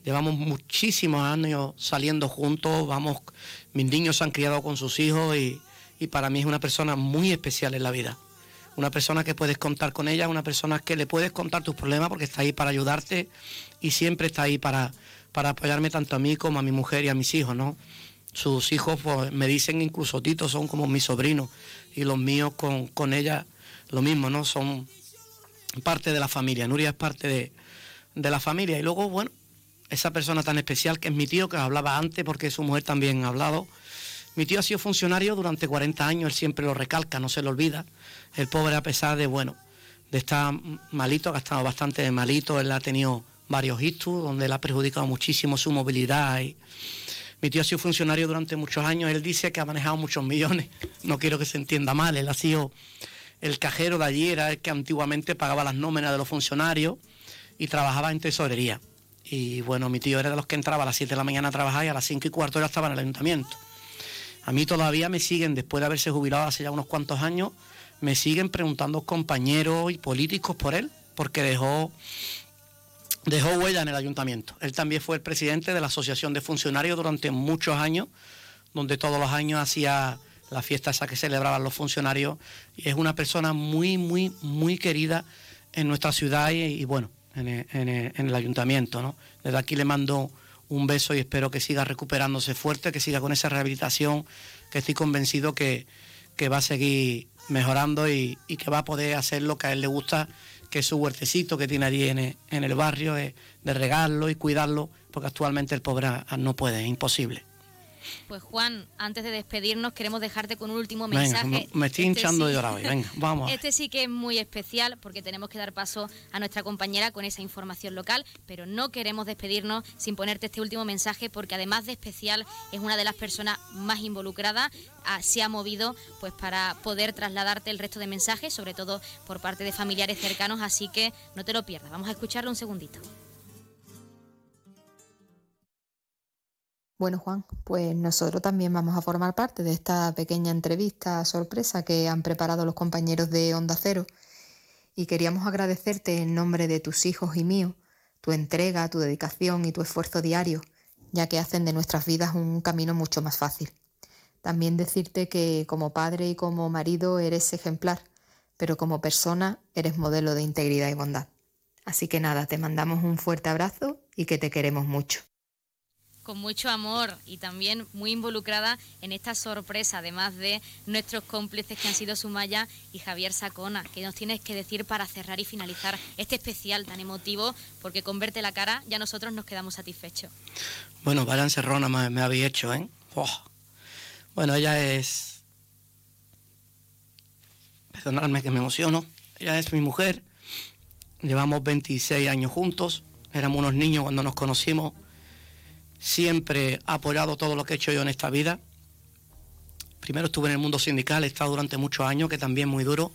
Llevamos muchísimos años saliendo juntos, vamos, mis niños se han criado con sus hijos y, y para mí es una persona muy especial en la vida una persona que puedes contar con ella, una persona que le puedes contar tus problemas porque está ahí para ayudarte y siempre está ahí para, para apoyarme tanto a mí como a mi mujer y a mis hijos, ¿no? Sus hijos pues, me dicen incluso Tito, son como mis sobrinos y los míos con, con ella lo mismo, ¿no? Son parte de la familia, Nuria es parte de, de la familia y luego, bueno, esa persona tan especial que es mi tío, que hablaba antes porque su mujer también ha hablado, mi tío ha sido funcionario durante 40 años, él siempre lo recalca, no se lo olvida. El pobre, a pesar de, bueno, de estar malito, ha estado bastante malito, él ha tenido varios ictus, donde él ha perjudicado muchísimo su movilidad. Y... Mi tío ha sido funcionario durante muchos años, él dice que ha manejado muchos millones, [LAUGHS] no quiero que se entienda mal, él ha sido el cajero de allí, era el que antiguamente pagaba las nóminas de los funcionarios y trabajaba en tesorería. Y bueno, mi tío era de los que entraba a las 7 de la mañana a trabajar y a las 5 y cuarto ya estaba en el ayuntamiento. A mí todavía me siguen, después de haberse jubilado hace ya unos cuantos años, me siguen preguntando compañeros y políticos por él, porque dejó, dejó huella en el ayuntamiento. Él también fue el presidente de la Asociación de Funcionarios durante muchos años, donde todos los años hacía la fiesta esa que celebraban los funcionarios. Y es una persona muy, muy, muy querida en nuestra ciudad y, bueno, en el, ayuntamiento. ¿no? Desde aquí le mando un beso y espero que siga recuperándose fuerte, que siga con esa rehabilitación, que estoy convencido que, va a seguir mejorando y, que va a poder hacer lo que a él le gusta, que es su huertecito que tiene allí en el, barrio, de, de regarlo y cuidarlo, porque actualmente el pobre no puede, es imposible. Pues Juan, antes de despedirnos, queremos dejarte con un último mensaje. me estoy este hinchando de llorar hoy. Venga, [LAUGHS] vamos. Este sí que es muy especial porque tenemos que dar paso a nuestra compañera con esa información local, pero no queremos despedirnos sin ponerte este último mensaje porque además de especial es una de las personas más involucradas, ah, se ha movido pues para poder trasladarte el resto de mensajes, sobre todo por parte de familiares cercanos, así que no te lo pierdas. Vamos a escucharlo un segundito. Bueno, Juan, pues nosotros también vamos a formar parte de esta pequeña entrevista sorpresa que han preparado los compañeros de Onda Cero y queríamos agradecerte en nombre de tus hijos y mío tu entrega, tu dedicación y tu esfuerzo diario, ya que hacen de nuestras vidas un camino mucho más fácil. También decirte que como padre y como marido eres ejemplar, pero como persona eres modelo de integridad y bondad. Así que nada, te mandamos un fuerte abrazo y que te queremos mucho con mucho amor y también muy involucrada en esta sorpresa, además de nuestros cómplices que han sido Sumaya y Javier Sacona. ¿Qué nos tienes que decir para cerrar y finalizar este especial tan emotivo? Porque con verte la cara ya nosotros nos quedamos satisfechos. Bueno, vaya encerrona me, me habéis hecho, ¿eh? Bueno, ella es... Perdonadme que me emociono. Ella es mi mujer. Llevamos 26 años juntos. Éramos unos niños cuando nos conocimos siempre ha apoyado todo lo que he hecho yo en esta vida. Primero estuve en el mundo sindical, he estado durante muchos años, que también es muy duro,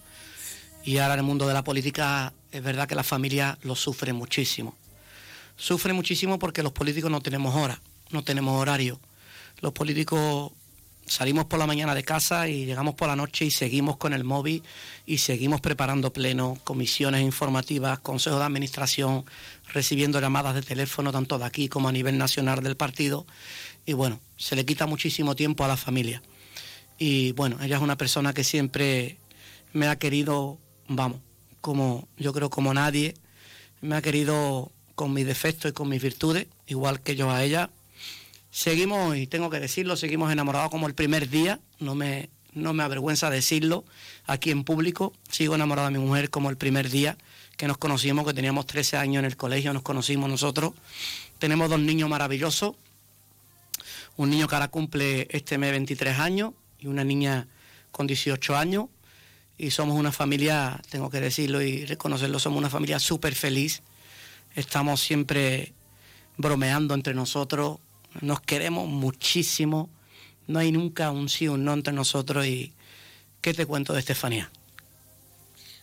y ahora en el mundo de la política es verdad que la familia lo sufre muchísimo. Sufre muchísimo porque los políticos no tenemos hora, no tenemos horario. Los políticos salimos por la mañana de casa y llegamos por la noche y seguimos con el móvil y seguimos preparando plenos, comisiones informativas, consejos de administración, recibiendo llamadas de teléfono tanto de aquí como a nivel nacional del partido. Y bueno, se le quita muchísimo tiempo a la familia. Y bueno, ella es una persona que siempre me ha querido, vamos, como yo creo como nadie, me ha querido con mis defectos y con mis virtudes, igual que yo a ella, Seguimos, y tengo que decirlo, seguimos enamorados como el primer día, no me, no me avergüenza decirlo aquí en público, sigo enamorado de mi mujer como el primer día que nos conocimos, que teníamos 13 años en el colegio, nos conocimos nosotros. Tenemos dos niños maravillosos, un niño que ahora cumple este mes 23 años y una niña con 18 años. Y somos una familia, tengo que decirlo y reconocerlo, somos una familia súper feliz. Estamos siempre bromeando entre nosotros, nos queremos muchísimo, no hay nunca un sí o un no entre nosotros y ¿qué te cuento de Estefanía?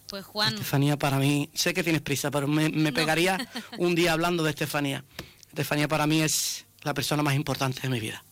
Pues Juan... Estefanía para mí, sé que tienes prisa, pero me, pegaría [LAUGHS] un día hablando de Estefanía. Estefanía para mí es la persona más importante de mi vida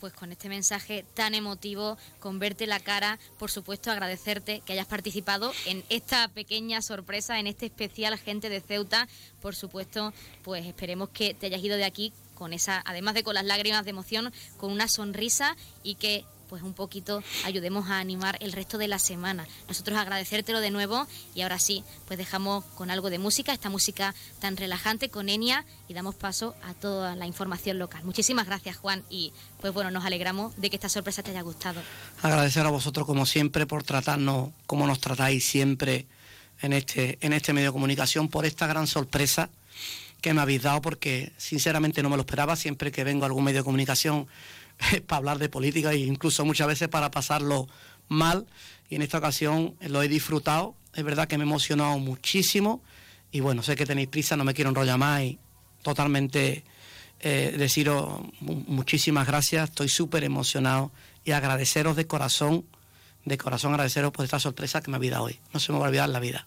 pues con este mensaje tan emotivo, con verte la cara, por supuesto agradecerte que hayas participado en esta pequeña sorpresa, en este especial Gente de Ceuta. Por supuesto, pues esperemos que te hayas ido de aquí con esa, además de con las lágrimas de emoción, con una sonrisa y que pues un poquito ayudemos a animar el resto de la semana. Nosotros agradecértelo de nuevo y ahora sí, pues dejamos con algo de música, esta música tan relajante con Enia y damos paso a toda la información local. Muchísimas gracias Juan y pues bueno, nos alegramos de que esta sorpresa te haya gustado. Agradecer a vosotros como siempre por tratarnos como nos tratáis siempre en este, en este medio de comunicación, por esta gran sorpresa que me habéis dado porque sinceramente no me lo esperaba. Siempre que vengo a algún medio de comunicación [LAUGHS] para hablar de política e incluso muchas veces para pasarlo mal. Y en esta ocasión lo he disfrutado. Es verdad que me he emocionado muchísimo. Y bueno, sé que tenéis prisa, no me quiero enrollar más y totalmente eh, deciros muchísimas gracias. Estoy súper emocionado y agradeceros de corazón, de corazón agradeceros por esta sorpresa que me habéis dado hoy. No se me va a olvidar la vida.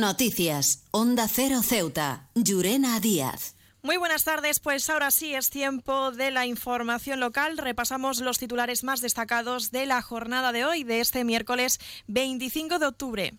Noticias, Onda Cero Ceuta, Llurena Díaz. Muy buenas tardes, pues ahora sí es tiempo de la información local. Repasamos los titulares más destacados de la jornada de hoy, de este miércoles 25 de octubre.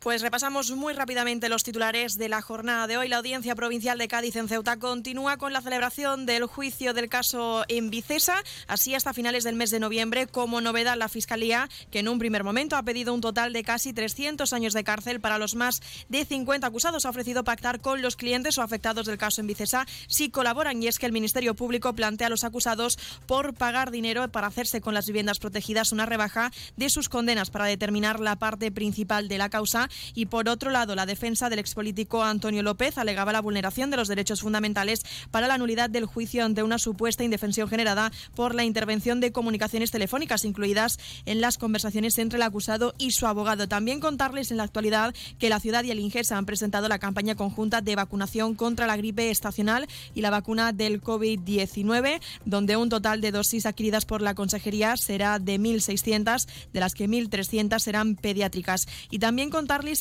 Pues repasamos muy rápidamente los titulares de la jornada de hoy. La Audiencia Provincial de Cádiz en Ceuta continúa con la celebración del juicio del caso en Vicesa, así hasta finales del mes de noviembre. Como novedad, la Fiscalía, que en un primer momento ha pedido un total de casi 300 años de cárcel para los más de 50 acusados, ha ofrecido pactar con los clientes o afectados del caso en Vicesa si colaboran. Y es que el Ministerio Público plantea a los acusados por pagar dinero para hacerse con las viviendas protegidas una rebaja de sus condenas para determinar la parte principal de la causa y por otro lado, la defensa del expolítico Antonio López alegaba la vulneración de los derechos fundamentales para la nulidad del juicio ante una supuesta indefensión generada por la intervención de comunicaciones telefónicas incluidas en las conversaciones entre el acusado y su abogado. También contarles en la actualidad que la ciudad y el INGES han presentado la campaña conjunta de vacunación contra la gripe estacional y la vacuna del COVID-19, donde un total de dosis adquiridas por la consejería será de 1.600, de las que 1.300 serán pediátricas. Y también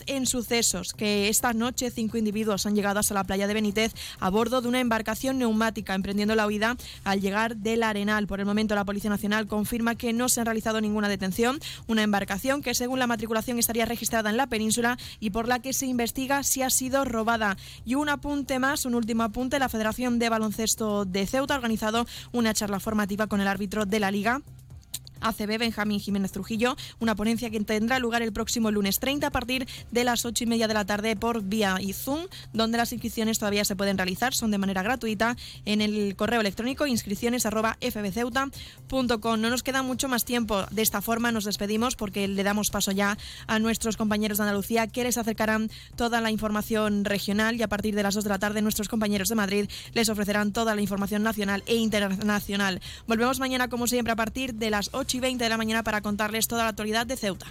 en sucesos que esta noche cinco individuos han llegado hasta la playa de Benítez a bordo de una embarcación neumática, emprendiendo la huida al llegar del Arenal. Por el momento, la Policía Nacional confirma que no se ha realizado ninguna detención. Una embarcación que, según la matriculación, estaría registrada en la península y por la que se investiga si ha sido robada. Y un apunte más, un último apunte: la Federación de Baloncesto de Ceuta ha organizado una charla formativa con el árbitro de la Liga ACB Benjamín Jiménez Trujillo, una ponencia que tendrá lugar el próximo lunes 30 a partir de las 8 y media de la tarde por vía y Zoom, donde las inscripciones todavía se pueden realizar, son de manera gratuita en el correo electrónico inscripciones arroba fbceuta.com. No nos queda mucho más tiempo, de esta forma nos despedimos porque le damos paso ya a nuestros compañeros de Andalucía que les acercarán toda la información regional y a partir de las 2 de la tarde nuestros compañeros de Madrid les ofrecerán toda la información nacional e internacional. Volvemos mañana como siempre a partir de las 8 y 20 de la mañana para contarles toda la actualidad de Ceuta.